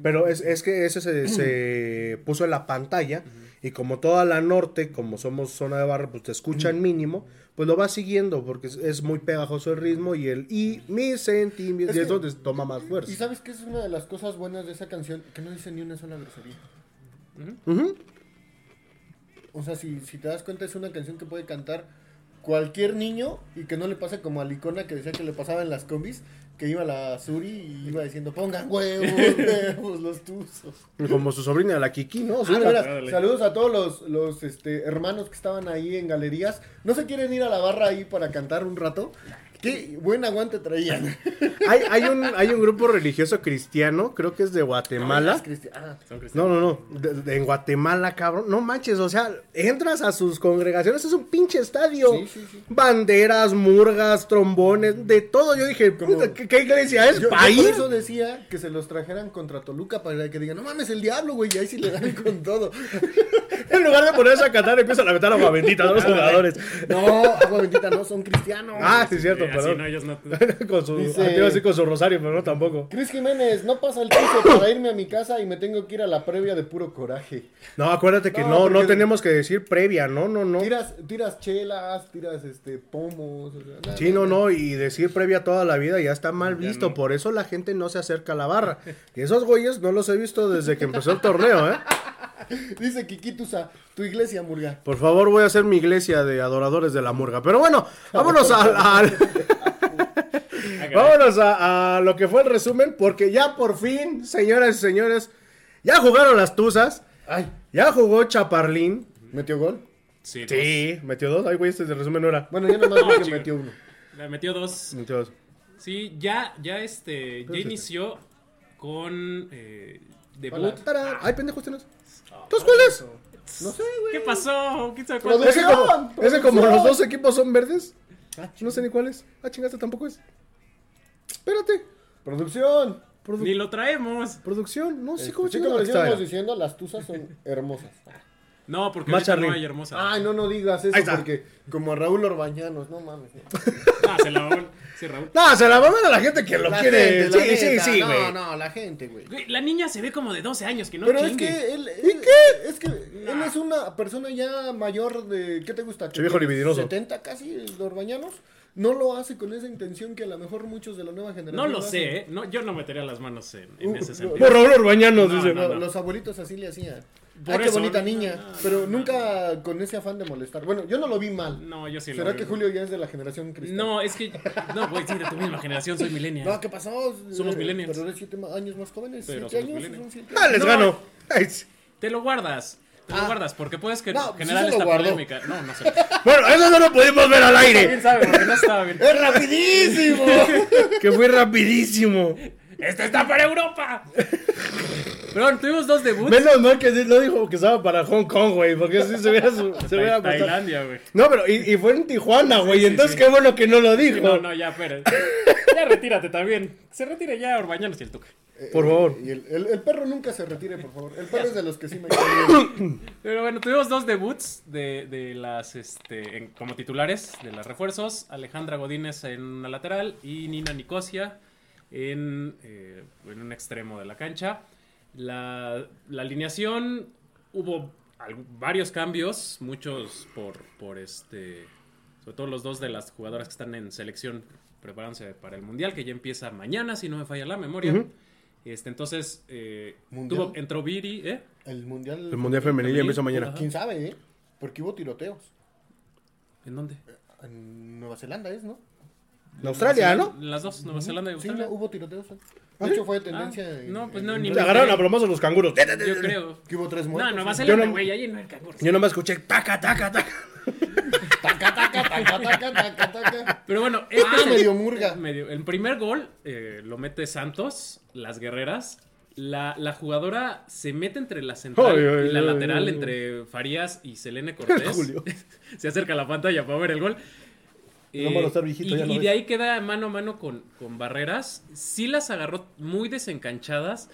Pero es, es que ese se, se puso en la pantalla y como toda la norte, como somos zona de barra, pues te escuchan mínimo, pues lo vas siguiendo porque es, es muy pegajoso el ritmo y el y mis sentimientos Es y es que- donde toma más Y fuerza. sabes que es una de las cosas buenas de esa canción, que no dice ni una sola grosería. O sea, si, si te das cuenta, es una canción que puede cantar cualquier niño y que no le pase como a Licona que decía que le pasaba en las combis, que iba a la Suri y iba diciendo, pongan huevos, huevos, los tuzos. Como su sobrina, la Kiki, ¿no? Ah, veras, saludos a todos los, los este, hermanos que estaban ahí en galerías. ¿No se quieren ir a la barra ahí para cantar un rato? Qué buen aguante traían. hay, hay, un, hay un grupo religioso cristiano, creo que es de Guatemala. Cristi- ah, Son. No, no, no. De- de- en Guatemala, cabrón. No manches, o sea, entras a sus congregaciones, es un pinche estadio. Sí, sí, sí. Banderas, murgas, trombones, de todo. Yo dije, Como- ¿qué, qué iglesia es? Yo, yo ¿País? por eso decía que se los trajeran contra Toluca para que digan, no mames, el diablo, güey, y ahí sí le dan con todo. En lugar de ponerse a cantar, empiezan a meter agua bendita a los jugadores. No, agua bendita, no, son cristianos. Ah, sí, cierto, Eh, así perdón. no, ellos no. con su, Dice- ah, con su rosario, pero no tampoco. Cris Jiménez, no pasa el piso para irme a mi casa y me tengo que ir a la previa de puro coraje. No, acuérdate que No, no, tenemos que decir previa, no, no, no. Tiras, tiras chelas, tiras este pomos. o sea, nada, Sí, no, nada. no, y decir previa toda la vida ya está mal Ya visto, no. por eso la gente no se acerca a la barra. Y esos güeyes no los he visto desde que empezó el torneo, ¿eh? Dice Kikitusa, tu iglesia, Murga. Por favor, voy a hacer mi iglesia de adoradores de la murga. Pero bueno, vámonos Hágale. caray. Vámonos a, a lo que fue el resumen, porque ya por fin, señoras y señores, ya jugaron las Tuzas, Ay, ya jugó Chaparlín. ¿metió gol? Sí, Sí, metió dos. Ay, güey, este de resumen no era. Bueno, yo nomás No, que metió uno. Le metió dos. Metió dos. Sí, ya, ya este, ya Pero inició con eh, debut. Ay, pendejo, este no es. ¿Dos cuáles? No sé, güey. ¿Qué pasó? ¿Quién sabe cuál? Producción. Ese como, ese como los dos equipos son verdes. No sé ni cuál es. Ah, chingaste, tampoco es. Espérate. Producción. Produ- Ni lo traemos. producción. No sé Este, cómo sí, chingado como íbamos diciendo, las tuzas son hermosas. No, porque Más ahorita no Charly. hay hermosa. Ay, no, no digas eso Ahí está. porque como a Raúl Orbañanos, no mames. no. Ah, se la Sí, Raúl. No, se la maman a la gente que lo La quiere. gente, la sí, sí, neta, sí, No, güey. no, la gente, güey. Güey, La niña se ve como de 12 años, que no Pero es chingue. que él, él- Es que él es una persona ya mayor de. ¿Qué te gusta? Che viejo libidinoso. 70 casi, de Orbañanos. No lo hace con esa intención que a lo mejor muchos de la nueva generación. No lo hacen. sé, ¿eh? No, yo no metería las manos en, en Uh, ese no, sentido. Por Raúl Orbañanos, No, dice. no, Lo- no. Los abuelitos así le hacían. Por Ay, qué eso, bonita no, niña. no, no, pero no, nunca con ese afán de molestar. Bueno, yo no lo vi mal. No, yo sí lo ¿Será vi. que Julio ya es de la generación cristal? No, es que. No, güey, sí, de tu misma generación, soy millennial. No, ¿qué pasó? Somos Eh, millennials. Pero eres siete años más jóvenes. Pero ¿Siete años? Son siete Ah, les No. gano. Te lo guardas. Te lo Ah. guardas, porque puedes que generar esta polémica. No, no sé. Bueno, eso no lo pudimos ver al ¿Quién aire. sabe? Porque no estaba bien. ¡Es rapidísimo! que fue rapidísimo. ¡Este está para Europa! Pero bueno, tuvimos dos debuts. Menos mal que no dijo que estaba para Hong Kong, güey. Porque así se hubiera, su- se hubiera Tailandia, güey. No, pero y, y fue en Tijuana, güey. sí, entonces sí. qué bueno que no lo dijo. Sí, no, no, ya, espera. Ya retírate también. Se retire ya Orbañanos y el Tuca. Por favor. Y el, el- el perro nunca se retire, por favor. El perro es de los que sí me. Pero bueno, tuvimos dos debuts de, de las, este, en- como titulares de las refuerzos. Alejandra Godínez en una lateral y Nina Nicosia en, eh, en un extremo de la cancha. La, la alineación hubo varios cambios, muchos por, por este, sobre todo los dos de las jugadoras que están en selección preparándose para el Mundial, que ya empieza mañana, si no me falla la memoria. Este, entonces, eh, entró Viri, ¿eh? El mundial. El Mundial Femenil ya empieza mañana. Ajá. ¿Quién sabe, eh? Porque hubo tiroteos. ¿En dónde? En Nueva Zelanda es, ¿no? En Australia, ¿no? En las dos, Nueva Zelanda y Sí, Australia. no, hubo tiroteos. eh. ¿Ah, De sí? hecho, fue Ah, tendencia. en- no, pues no, ni me agarraron a enteré. plomazos los canguros. Yo creo. Que hubo tres No, muertos. Nueva ¿sí? Yo Zelanda, no- güey, ahí no hay canguros. Yo nomás escuché taca, taca, taca. Taca, taca, taca, taca, taca, taca. Pero bueno, este Ah, es el- medio murga. medio- el primer gol eh, lo mete Santos, las guerreras. La, la jugadora se mete entre la central y la lateral, entre Farías y Selene Cortés. Julio. se acerca a la pantalla para ver el gol. No, estar viejito, y, ya de ahí queda mano a mano con, con Barreras. Sí las agarró muy desencanchadas.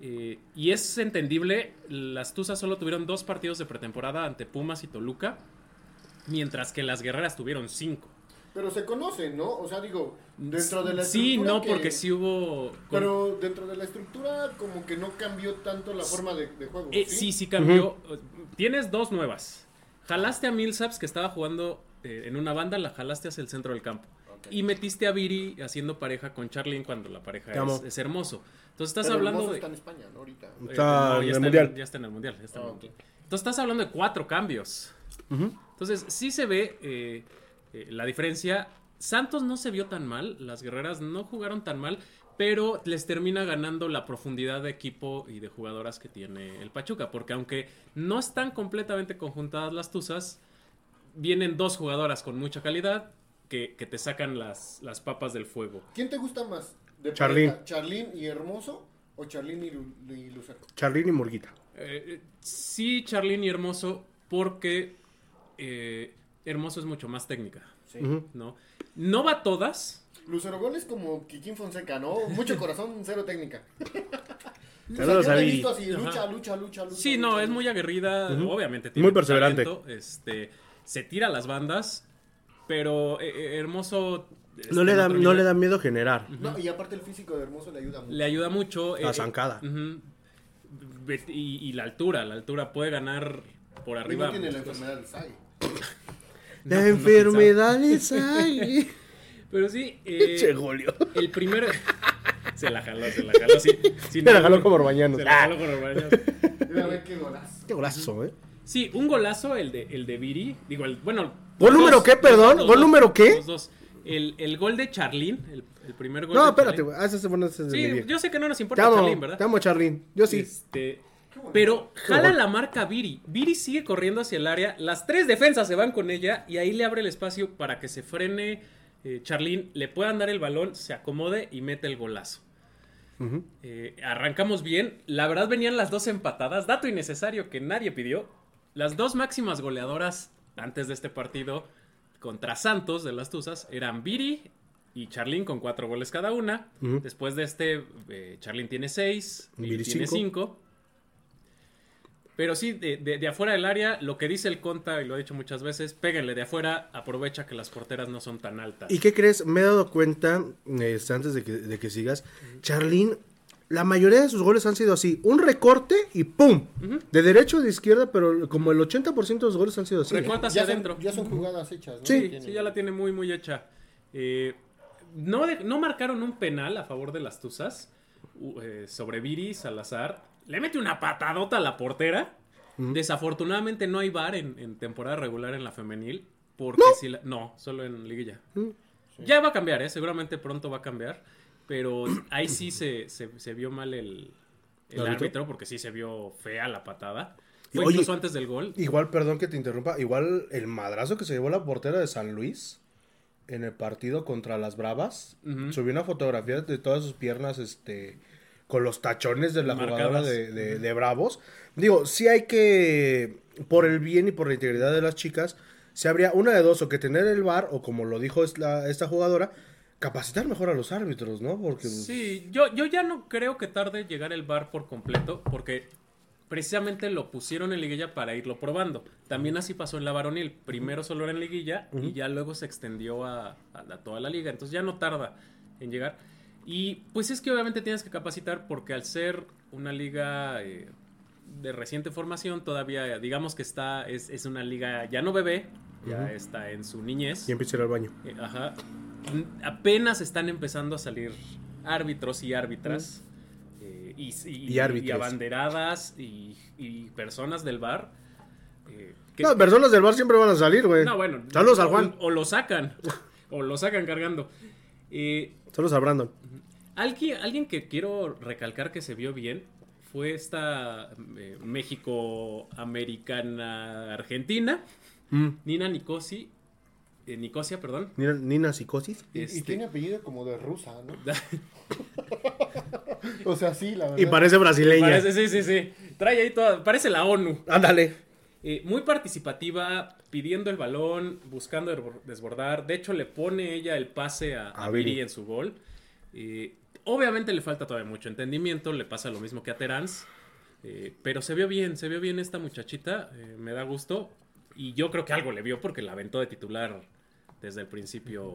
eh, y es entendible. Las Tuzas solo tuvieron dos partidos de pretemporada ante Pumas y Toluca. Mientras que las guerreras tuvieron cinco. Pero se conocen, ¿no? O sea, digo, dentro de la Sí, estructura no, que- porque sí hubo. con- Pero dentro de la estructura, como que no cambió tanto la forma de, de juego. Eh, sí, sí cambió. Tienes dos nuevas. Jalaste a Millsaps, que estaba jugando eh, en una banda, la jalaste hacia el centro del campo. Y metiste a Viri haciendo pareja con Charlene cuando la pareja es, es hermoso. Entonces estás Pero hablando de. está en España, ¿no? Ahorita. eh, Está en ya el Mundial. ya está en el mundial. ya está en el Ah. Entonces estás hablando de cuatro cambios. Entonces sí se ve eh, eh, la diferencia. Santos no se vio tan mal, las guerreras no jugaron tan mal, pero les termina ganando la profundidad de equipo y de jugadoras que tiene el Pachuca, porque aunque no están completamente conjuntadas las Tuzas, vienen dos jugadoras con mucha calidad que, que te sacan las, las papas del fuego. ¿Quién te gusta más? ¿De Charlín. pareja? ¿Charlín y Hermoso o Charlín y, y Lucero? Charlín y Murguita. Eh, eh, sí, Charlene y Hermoso, porque eh, Hermoso es mucho más técnica, Sí. ¿no? No va todas, Lucero Gol es como Kikín Fonseca, ¿no? Mucho corazón, cero técnica. O sea, Saludos yo a lo he Viri. visto así, Ajá. lucha, lucha, lucha, lucha. Sí, no, lucha, es muy aguerrida, obviamente. Muy perseverante. talento, este, se tira a las bandas, pero eh, eh, Hermoso... este, No le, da, no le da miedo generar. No, y aparte el físico de Hermoso le ayuda mucho. Le ayuda mucho. La zancada. ujú. Ve- y, y la altura, la altura puede ganar por Y arriba. no tiene la enfermedad del SAI. No, La no, enfermedad es ahí. Pero sí, eh, Che, Julio. el primer... se la jaló, se la jaló, sí. Se la jaló como Orbañanos. Se la jaló como Orbañanos. Mira, a ver qué golazo. Qué golazo, eh. Sí, un golazo el de, el de Viri. Digo, el, bueno. ¿Gol número dos, qué, perdón? dos, ¿Gol número qué? los dos. El, el gol de Charlín, el, el primer gol No, de espérate, güey. Ah, ese es bueno, ese es Sí, yo sé que no nos Te importa amo, Charlín, ¿verdad? te amo, Charlín. Yo sí. Este, pero jala la marca Viri. Viri sigue corriendo hacia el área. Las tres defensas se van con ella y ahí le abre el espacio para que se frene eh, Charlín, le puedan dar el balón, se acomode y mete el golazo. Eh, arrancamos bien. La verdad venían las dos empatadas. Dato innecesario que nadie pidió. Las dos máximas goleadoras antes de este partido contra Santos de las Tuzas eran Viri y Charlín con cuatro goles cada una. Después de este, eh, Charlín tiene seis, Viri tiene cinco. cinco. Pero sí, de, de- de afuera del área, lo que dice el Conta, y lo he dicho muchas veces, péguenle de afuera, aprovecha que las porteras no son tan altas. ¿Y qué crees? Me he dado cuenta, este, antes de que, de que sigas, Charlín, la mayoría de sus goles han sido así, un recorte y ¡pum! De derecho o de izquierda, pero como el 80% de los goles han sido así. Recorta hacia Ya son, adentro. ya son jugadas hechas, ¿no? Sí. Sí, ya la tiene muy, muy hecha. Eh, no, de- no marcaron un penal a favor de las Tuzas eh, sobre Viri Salazar. Le mete una patadota a la portera. Desafortunadamente no hay bar en, en temporada regular en la femenil. Porque si la- no, solo en liguilla. Ya va a cambiar, ¿eh? seguramente pronto va a cambiar. Pero ahí sí se, se- se vio mal el, el ¿El árbitro? árbitro porque sí se vio fea la patada. Fue Oye, incluso antes del gol. Igual, perdón que te interrumpa, igual el madrazo que se llevó la portera de San Luis en el partido contra las Bravas, Ujú. subió una fotografía de todas sus piernas, este, con los tachones de la Marcadas. jugadora de, de- de Bravos. Digo, sí hay que, por el bien y por la integridad de las chicas, se habría una de dos, o que tener el bar, o como lo dijo es- la- esta jugadora, capacitar mejor a los árbitros, ¿no? Porque Sí, yo, yo ya no creo que tarde llegar el bar por completo, porque precisamente lo pusieron en liguilla para irlo probando. También así pasó en la varonil. Primero solo era en liguilla y ya luego se extendió a, a toda la liga. Entonces ya no tarda en llegar. Y pues es que obviamente tienes que capacitar porque al ser una liga eh, de reciente formación, todavía digamos que está, es, es una liga ya no bebé, ya está en su niñez. y empieza a ir al baño. Eh, Ajá. Apenas están empezando a salir árbitros y árbitras. eh, y, y, Y árbitros. y abanderadas y, personas del bar. eh, que- No, personas del bar siempre van a salir, güey. no, bueno. Saludos al Juan. O, lo sacan. o lo sacan cargando. Eh, Saludos a Brandon. alguien, alguien que quiero recalcar que se vio bien fue esta eh, México-Americana Argentina. Mm. Nina Nicosi. Eh, Nicosia, perdón. Nina, Nina Psicosis. Y, y Este- tiene apellido como de rusa, ¿no? o sea, sí, la verdad. Y parece brasileña. Parece, sí, sí, sí. Trae ahí toda. Parece la ONU. Ándale. Eh, muy participativa, pidiendo el balón, buscando desbor- desbordar. De hecho, le pone ella el pase a, a A Viri Viri. en su gol. Eh, obviamente le falta todavía mucho entendimiento. Le pasa lo mismo que a Terans. Eh, pero se vio bien, se vio bien esta muchachita. eh, me da gusto. Y yo creo que algo le vio porque la aventó de titular desde el principio.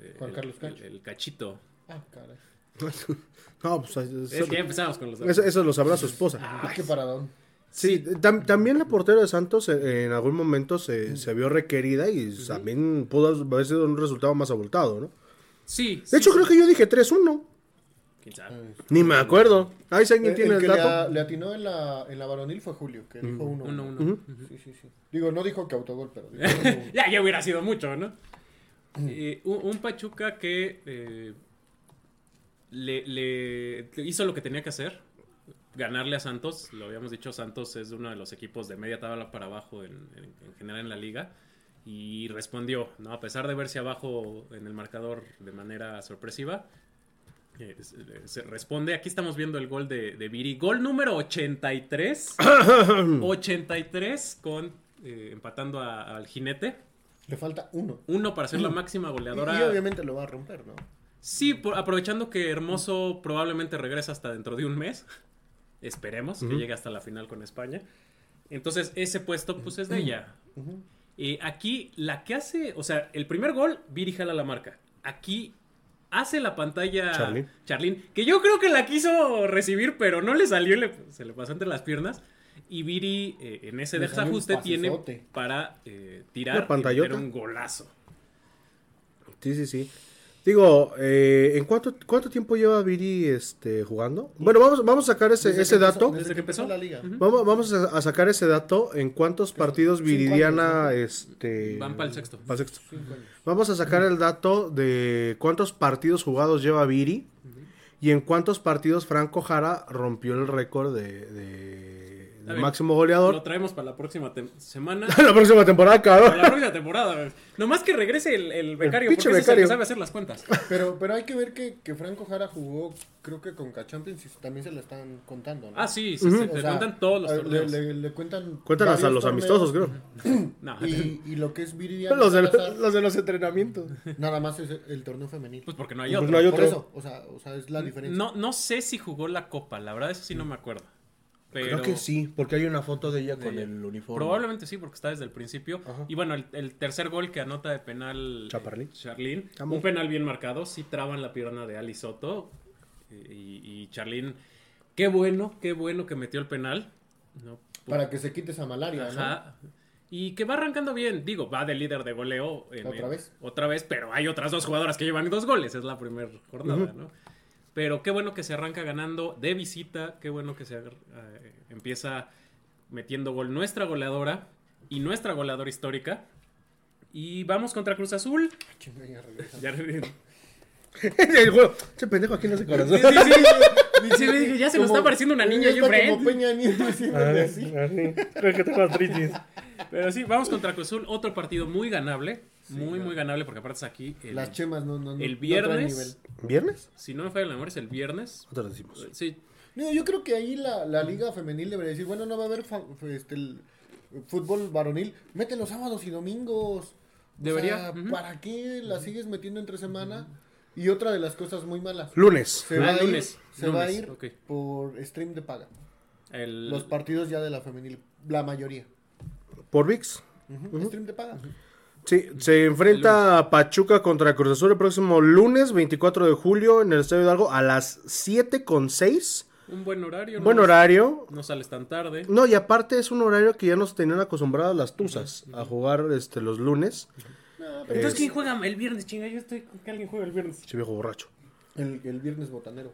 eh, Juan el- Carlos el- Cacho. el cachito. Ah, caray. No, pues eso, Es que ya empezamos con los eso, eso lo sabrá su esposa. Ah, qué paradón. Sí, tam- también la portera de Santos eh, en algún momento se, se vio requerida y también pudo haber sido un resultado más abultado, ¿no? Sí. De hecho, creo que yo dije 3-1. ¿Quién sabe? Ni me acuerdo. Ahí si alguien El, tiene el que dato. le atinó en la, en la varonil fue Julio, que dijo uno. Uno, uno. Sí, sí, sí. Digo, no dijo que autogol, pero dijo ya, ya hubiera sido mucho, ¿no? Eh, un, un Pachuca que eh, le, le hizo lo que tenía que hacer, ganarle a Santos. Lo habíamos dicho, Santos es uno de los equipos de media tabla para abajo en, en- en general en la liga. Y respondió, ¿no? A pesar de verse abajo en el marcador de manera sorpresiva, eh, se, responde. Aquí estamos viendo el gol de, de Viri. Gol número 83. 83 con eh, empatando a- al jinete. Le falta uno. Uno para ser la máxima goleadora. y obviamente lo va a romper, ¿no? Sí, por- aprovechando que Hermoso probablemente regresa hasta dentro de un mes. Esperemos que llegue hasta la final con España. Entonces, ese puesto, pues es de ella. Eh, aquí, la que hace, o sea, el primer gol, Viri jala la marca. Aquí hace la pantalla Charlín. Charlín, que yo creo que la quiso recibir, pero no le salió, le- se le pasó entre las piernas. Y Viri, eh, en ese Le desajuste, tiene para eh, tirar y meter un golazo. Sí, sí, sí. Digo, eh, ¿en cuánto, cuánto tiempo lleva Viri este, jugando? Bueno, vamos, vamos a sacar ese, Desde ese empezó- dato. desde que empezó la liga. Vamos, vamos a, a sacar ese dato en cuántos partidos Viridiana años, este Van sexto. pa'l sexto. Vamos a sacar el dato de cuántos partidos jugados lleva Viri y en cuántos partidos Franco Jara rompió el récord de, de- Bien. máximo Lo goleador. traemos para la próxima semana. la próxima temporada, Para cabrón. la próxima temporada. Nomás que regrese el, el becario, pinche porque ese es el becario. que sabe hacer las cuentas. Pero, pero hay que ver que, que Franco Jara jugó, creo que con K-Champions y también se la están contando, ¿no? Ah, sí, sí, sí, O te sea, cuentan todos los torneos. Le, le- le cuentan. Cuentan hasta los amistosos, creo. No, Y, y lo que es Viridiana Los de, Salazar, los de los entrenamientos. nada más es el torneo femenil. pues porque no hay Pues otro. no hay Por otro. eso, o sea, o sea, es la diferencia. No, no sé si jugó la copa, la verdad, eso sí no me acuerdo. Pero Creo que sí, porque hay una foto de ella con ella. el uniforme. Probablemente sí, porque está desde el principio. Ajá. Y bueno, el, el tercer gol que anota de penal. Eh, Charlín. Amo. Un penal bien marcado. Sí traban la pierna de Ali Soto. Y, y Charlín, qué bueno, qué bueno que metió el penal. ¿no? Para que se quite esa malaria, ¿no? Ajá. Y que va arrancando bien. Digo, va de líder de goleo. en- ¿Otra en- vez? Otra vez, pero hay otras dos jugadoras que llevan dos goles. Es la primera jornada, ¿no? Pero qué bueno que se arranca ganando de visita. Qué bueno que se eh, empieza metiendo gol nuestra goleadora y nuestra goleadora histórica. Y vamos contra Cruz Azul. Ya sí, el juego. Ese pendejo aquí no hace corazón. sí, sí. Sí, le dije, ya se nos está pareciendo una niña ya y está un Brent. como Peña Nieto diciéndole así. Creo que tengo artritis. Pero sí, vamos contra Cruz Azul. Otro partido muy ganable. Muy, muy ganable porque aparte es aquí. El, Las chemas no, no, no- el no viernes. ¿Viernes? Si no me falla la memoria, es el viernes. No te lo decimos. Sí, No, yo creo que ahí la, la liga femenil debería decir, bueno, no va a haber fa- este, el fútbol varonil, mete los sábados y domingos. O Debería. ¿Para qué la sigues metiendo entre semana? Y otra de las cosas muy malas. Lunes. Se, Ah, va, a ir, lunes, se va a lunes, ir ok. por stream de paga. el, Los partidos ya de la femenil, la mayoría. Por VIX. Stream de paga. Sí, se enfrenta a Pachuca contra Cruz Azul el próximo lunes 24 de julio en el Estadio Hidalgo a las 7 con 6. un buen horario. Buen no, horario. No sales tan tarde. No, y aparte es un horario que ya nos tenían acostumbrados las tuzas a jugar este los lunes. Entonces, Es- ¿quién juega el viernes? Chinga, yo estoy con que alguien juega el viernes. Ese viejo borracho. El, el viernes botanero.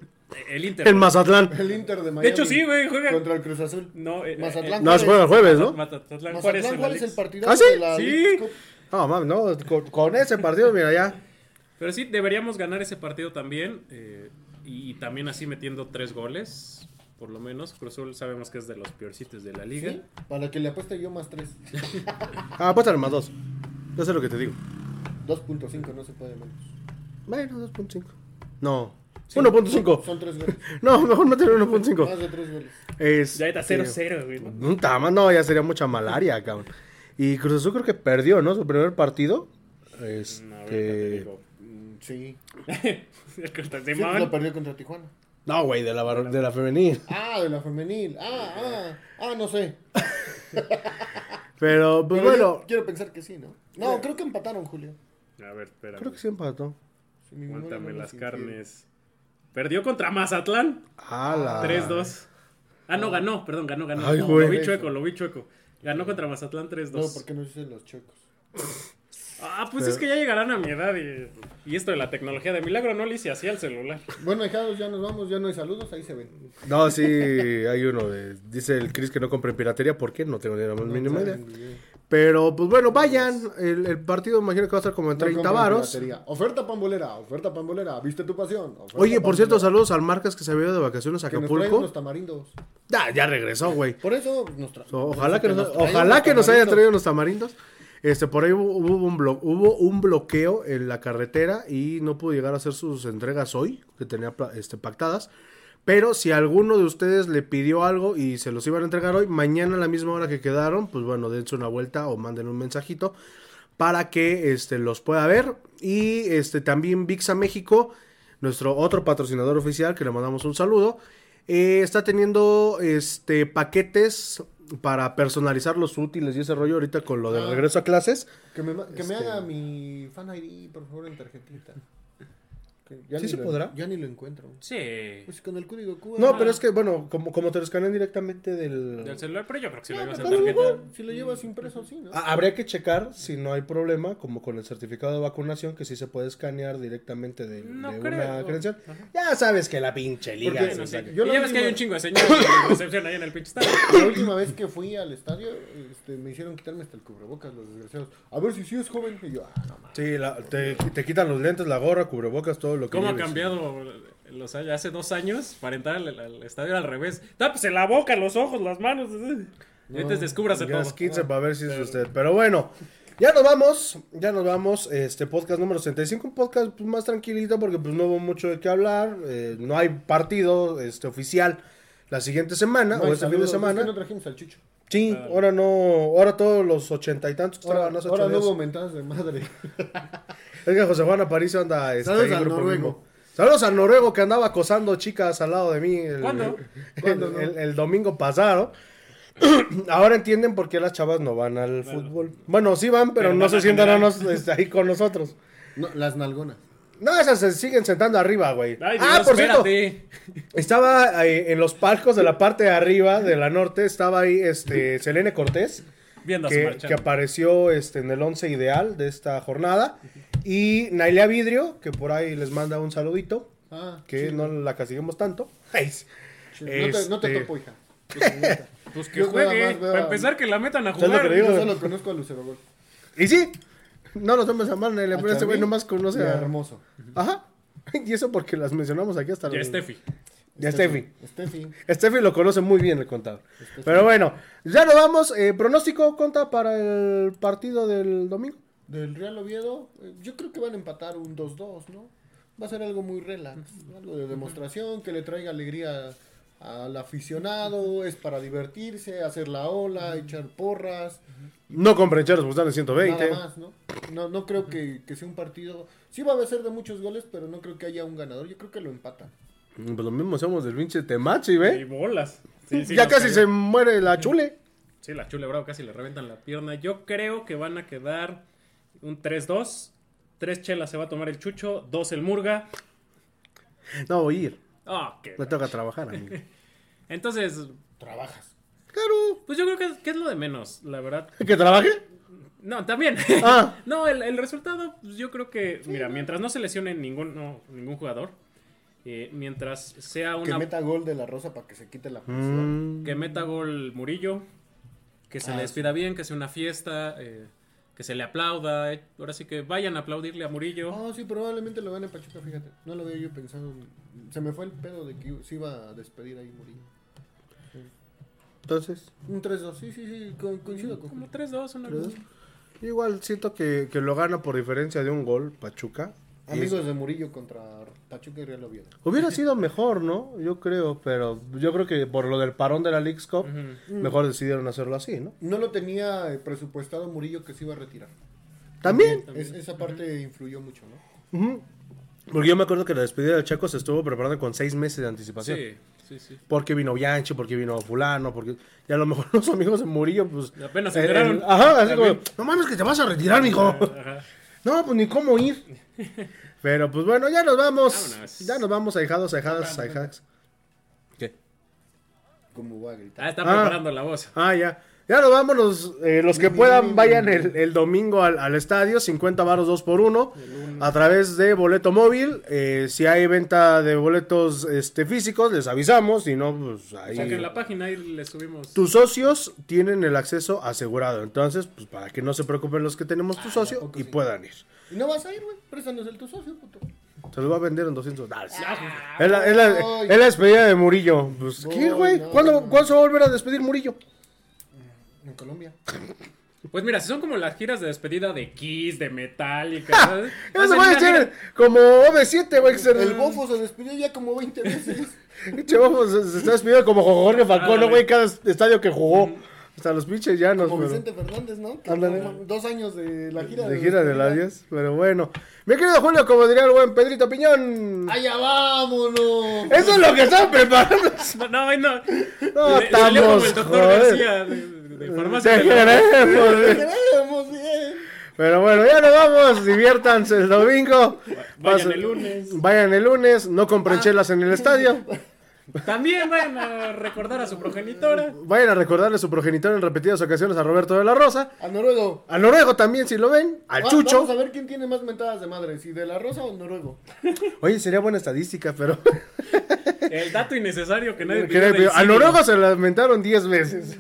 El Inter. El Mazatlán. El Inter de Miami. de hecho, sí, güey, juega. Contra el Cruz Azul. No, eh, Mazatlán. No, se juega el jueves, ¿no? Mazatlán, ¿cuál es el partido ¿Ah, sí? de la Sí. Cup? No, mames, no. Con, con ese partido, mira ya. Pero sí, deberíamos ganar ese partido también. eh, y también así metiendo tres goles, por lo menos. Cruz Azul sabemos que es de los peorcitos de la liga. ¿Sí? Para que le apueste yo más 3. Ah, apuéstale más dos. Ya sé lo que te digo. 2.5, no se puede menos. Bueno, 2.5. No. Sí, 1.5. Son 3 goles. No, mejor no tener 1.5. Más de 3 goles. Es, Ya está 0-0, güey. ¿no? Un tama, no, ya sería mucha malaria, cabrón. Y Cruz Azul creo que perdió, ¿no? Su primer partido. Este... No, digo. Mm, Sí. Contra Sí, Simón. lo perdió contra Tijuana. No, güey, de la, de la femenil. Ah, de la femenil. Ah, ah, ah, no sé. Pero, pues Pero bueno, quiero pensar que sí, ¿no? No, creo que empataron, Julio. A ver, espera. creo que sí empató. Si mi memoria Aguántame no me las carnes. Perdió contra Mazatlán. ¡Hala! 3-2. Ah, no, ganó, perdón, ganó, ganó. Ay, No, güey. Lo vi chueco, lo vi chueco. Ganó contra Mazatlán 3-2. No, porque no dicen los chocos. Ah, pues es que ya llegarán a mi edad y, y esto de la tecnología de milagro no le hice así al celular. Bueno, hijados, ya nos vamos, ya no hay saludos, ahí se ven. No, sí, hay uno. De, dice el Chris que no compre piratería. ¿Por qué? No tengo ni la más mínima idea. Pero, pues bueno, vayan. El, el partido imagino que va a estar como en 30 varos. Oferta pambolera, oferta pambolera, viste tu pasión. oferta Oye, por cierto, saludos al Marcas que se había ido de vacaciones a que nos Acapulco. unos tamarindos. Ya, ya regresó, güey. Por eso nos tra- Ojalá que nos, traigan ojalá que nos haya traído unos tamarindos. Este, por ahí hubo, hubo un blo- hubo un bloqueo en la carretera y no pudo llegar a hacer sus entregas hoy, que tenía este, pactadas. Pero si alguno de ustedes le pidió algo y se los iban a entregar hoy, mañana a la misma hora que quedaron, pues bueno, dense una vuelta o manden un mensajito para que este, los pueda ver. Y este, también VIXA México, nuestro otro patrocinador oficial, que le mandamos un saludo, eh, está teniendo este, paquetes para personalizar los útiles y ese rollo ahorita con lo del Ah. regreso a clases. Que me, me Este- haga mi fan ID, por favor, en tarjetita. Ya ¿Sí se lo- podrá? Ya ni lo encuentro. Sí. Pues con el código QR. No, pero es que, bueno, como, como te lo escanean directamente del... Del celular, pero yo creo que si lo llevas en tarjeta. igual, Si lo llevas impreso, sí, ¿no? Ah, Habría que checar si no hay problema, como con el certificado de vacunación, que sí se puede escanear directamente de, No de una credencial. Ajá. Ya sabes que la pinche liga. Sí. Yo y ya ves que hay última- un chingo de señores de recepción ahí en el pinche estadio. La última vez que fui al estadio, este, me hicieron quitarme hasta el cubrebocas, los desgraciados. A ver si sí es joven. Y yo, ah, no mames. Sí, la- te, te quitan los lentes, la gorra, cubrebocas, todo lo que ¿Cómo ha cambiado los años? Hace dos años, para entrar al, al estadio al revés. Tápese la boca, los ojos, las manos. Antes descúbrase Ya es todo. 15 para ver si es usted. Pero bueno, ya nos vamos, ya nos vamos. Este podcast número 65, un podcast pues, más tranquilito porque pues no hubo mucho de qué hablar. eh, no hay partido este, oficial la siguiente semana No, o este fin de semana. es que no trajimos al chucho. Sí, ahora no, ahora todos los ochenta y tantos que Ahora, estaban hace ahora ocho no días. hubo mentadas de madre. Es que José Juan Aparicio anda este, Saludos ahí al grupo noruego. mismo. Saludos al noruego que andaba acosando chicas al lado de mí el, ¿Cuándo? el- ¿Cuándo no? el- el domingo pasado. Ahora entienden por qué las chavas no van al fútbol. Bueno, sí van, pero, Pero no se sientan a general. nos- este, ahí con nosotros. No, las nalgonas. No, esas se siguen sentando arriba, güey. Ay, ah, por cierto, estaba eh, en los palcos de la parte de arriba de la norte, estaba ahí este Selene Cortés, Viendo que, apareció este, en el once ideal de esta jornada. Y Nailia Vidrio, que por ahí les manda un saludito, Ah, que sí. no la castiguemos tanto. Sí, No, te, no te este- topo, hija. Pues. Pues que Yo juegue. más Para empezar, que la metan a ¿Sabes lo jugar. digo? Yo solo conozco a Lucero Gol. Y sí, no nos tomes a mal, Nailia, pero este güey nomás conoce y a. Hermoso. Ajá. Y eso porque las mencionamos aquí hasta Ya los- Steffi. Ya Steffi. Steffi. Steffi lo conoce muy bien el contador. Pero bueno, ya nos vamos. Eh, pronóstico, conta para el partido del domingo. Del Real Oviedo, eh, yo creo que van a empatar un 2-2, ¿no? Va a ser algo muy relax, algo de demostración, que le traiga alegría al aficionado, es para divertirse, hacer la ola, echar porras, No compren están en 120. nada más, ¿no? No, no creo que, que sea un partido, sí va a ser de muchos goles, pero no creo que haya un ganador, yo creo que lo empatan. Pues lo mismo somos del pinche Temachi, Y ¿ve? bolas. Sí, sí, ya casi cayó. se muere la chule. Sí, la chule bravo casi le reventan la pierna. Yo creo que van a quedar un 3-2. Tres chelas se va a tomar el chucho, dos el murga. No voy a ir. Ah, qué- Me toca trabajar, amigo. Entonces, Trabajas. Claro. pues yo creo que, que es lo de menos, la verdad. ¿Que trabaje? No, también. Ah. no, el, el resultado, pues yo creo que, mira, mientras no se lesione ningún, no, ningún jugador, eh, mientras sea Que una meta gol de la Rosa para que se quite la presión. Mm. que meta gol Murillo, que se Ah, le despida bien, que sea una fiesta, eh, que se le aplauda. eh, Ahora sí que vayan a aplaudirle a Murillo. Ah, sí, probablemente lo gane Pachuca, fíjate. No lo había yo pensado. Se me fue el pedo de que se iba a despedir ahí Murillo. Entonces, Un 3-2, sí, sí, sí, co- coincido con Como 3-2, una ¿Tres? cosa. igual siento que, que lo gana por diferencia de un gol, Pachuca. Y Amigos de Murillo contra Pachuca y Real Oviedo. Hubiera sido mejor, ¿no? Yo creo, pero yo creo que por lo del parón de la League's Cup, Ujú. mejor decidieron hacerlo así, ¿no? No lo tenía eh, presupuestado Murillo que se iba a retirar. También. Es- esa parte influyó mucho, ¿no? Porque yo me acuerdo que la despedida de Chaco se estuvo preparando con seis meses de anticipación. Sí, sí, sí. Porque vino Bianchi, porque vino fulano, porque... Y a lo mejor los amigos de Murillo, pues... Apenas se eh, enteraron. eh, ajá, así como, no mames que te vas a retirar, mijo. Ajá. No, pues ni cómo ir. Pero pues bueno, ya nos vamos. Vámonos. Ya nos vamos, ahijados, ahijadas, ahijadas. ¿Qué? Como voy a gritar. Ah, está Ah. preparando la voz. Ah, ya. Ya nos vamos, los, eh, los que puedan vayan el, el domingo al, al estadio, 50 varos 2 por 1 a través de boleto móvil. Eh, si hay venta de boletos este, físicos, les avisamos, si no, pues ahí... Saquen la página y le subimos. Tus socios tienen el acceso asegurado, entonces, pues para que no se preocupen los que tenemos tu socio poco y sí? puedan ir. Y no vas a ir, güey. Préstanos el tu socio, puto. Se lo va a vender en 200 dólares. Ah, Es la, es la- es la despedida de Murillo. Pues, ¿qué, Voy, güey? no, ¿Cuándo, no. ¿Cuándo se va a volver a despedir Murillo? En Colombia. Pues mira, si son como las giras de despedida de Kiss, de Metallica. ¿sabes? Eso Hacen va a gira- como OV7, güey. se- El bofo se despidió ya como 20 veces. Pinche bofo se, se está despidiendo como Jorge Falcón, Ándale. güey, cada estadio que jugó. Hasta los pinches llanos, Como pero- Vicente Fernández, ¿no? Que Ándale. como dos años de la gira De gira de la despedida. 10, pero bueno. Mi querido Julio, como diría el buen Pedrito Piñón. ¡Allá vámonos! Eso es lo que están preparando. No, no, no. Le- como estamos, el doctor joder. García de, de- de farmacia. Te queremos. ¡Queremos bien! Pero bueno, ya nos vamos. Diviértanse el domingo. Vayan Pasen- el lunes. Vayan el lunes. No compren chelas en el estadio. También vayan a recordar a su progenitora. Vayan a recordarle su progenitor en repetidas ocasiones a Roberto de la Rosa. A Noruego. Al Noruego también, si lo ven. Al Va- Chucho. Vamos a ver quién tiene más mentadas de madre, si de la Rosa o Noruego. Oye, sería buena estadística, pero. El dato innecesario que nadie pidió del al siglo. Noruego se la lamentaron 10 veces.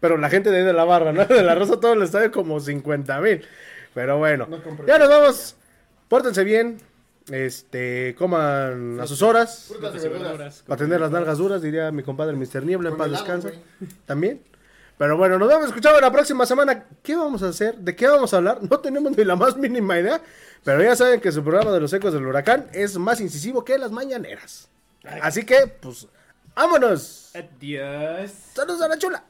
Pero la gente de ahí de la barra, ¿no? De la Rosa todo el estadio como 50 mil. Pero bueno. No ya nos vamos. Pórtense bien. Este, coman a sus horas. Frutas y verduras. Para tener las nalgas duras, diría mi compadre Mr. Niebla, en paz descansa. También. Pero bueno, nos vemos escuchando la próxima semana. ¿Qué vamos a hacer? ¿De qué vamos a hablar? No tenemos ni la más mínima idea. Pero ya saben que su programa de los ecos del huracán es más incisivo que las mañaneras. Así que, pues, vámonos. Adiós. Saludos a la chula.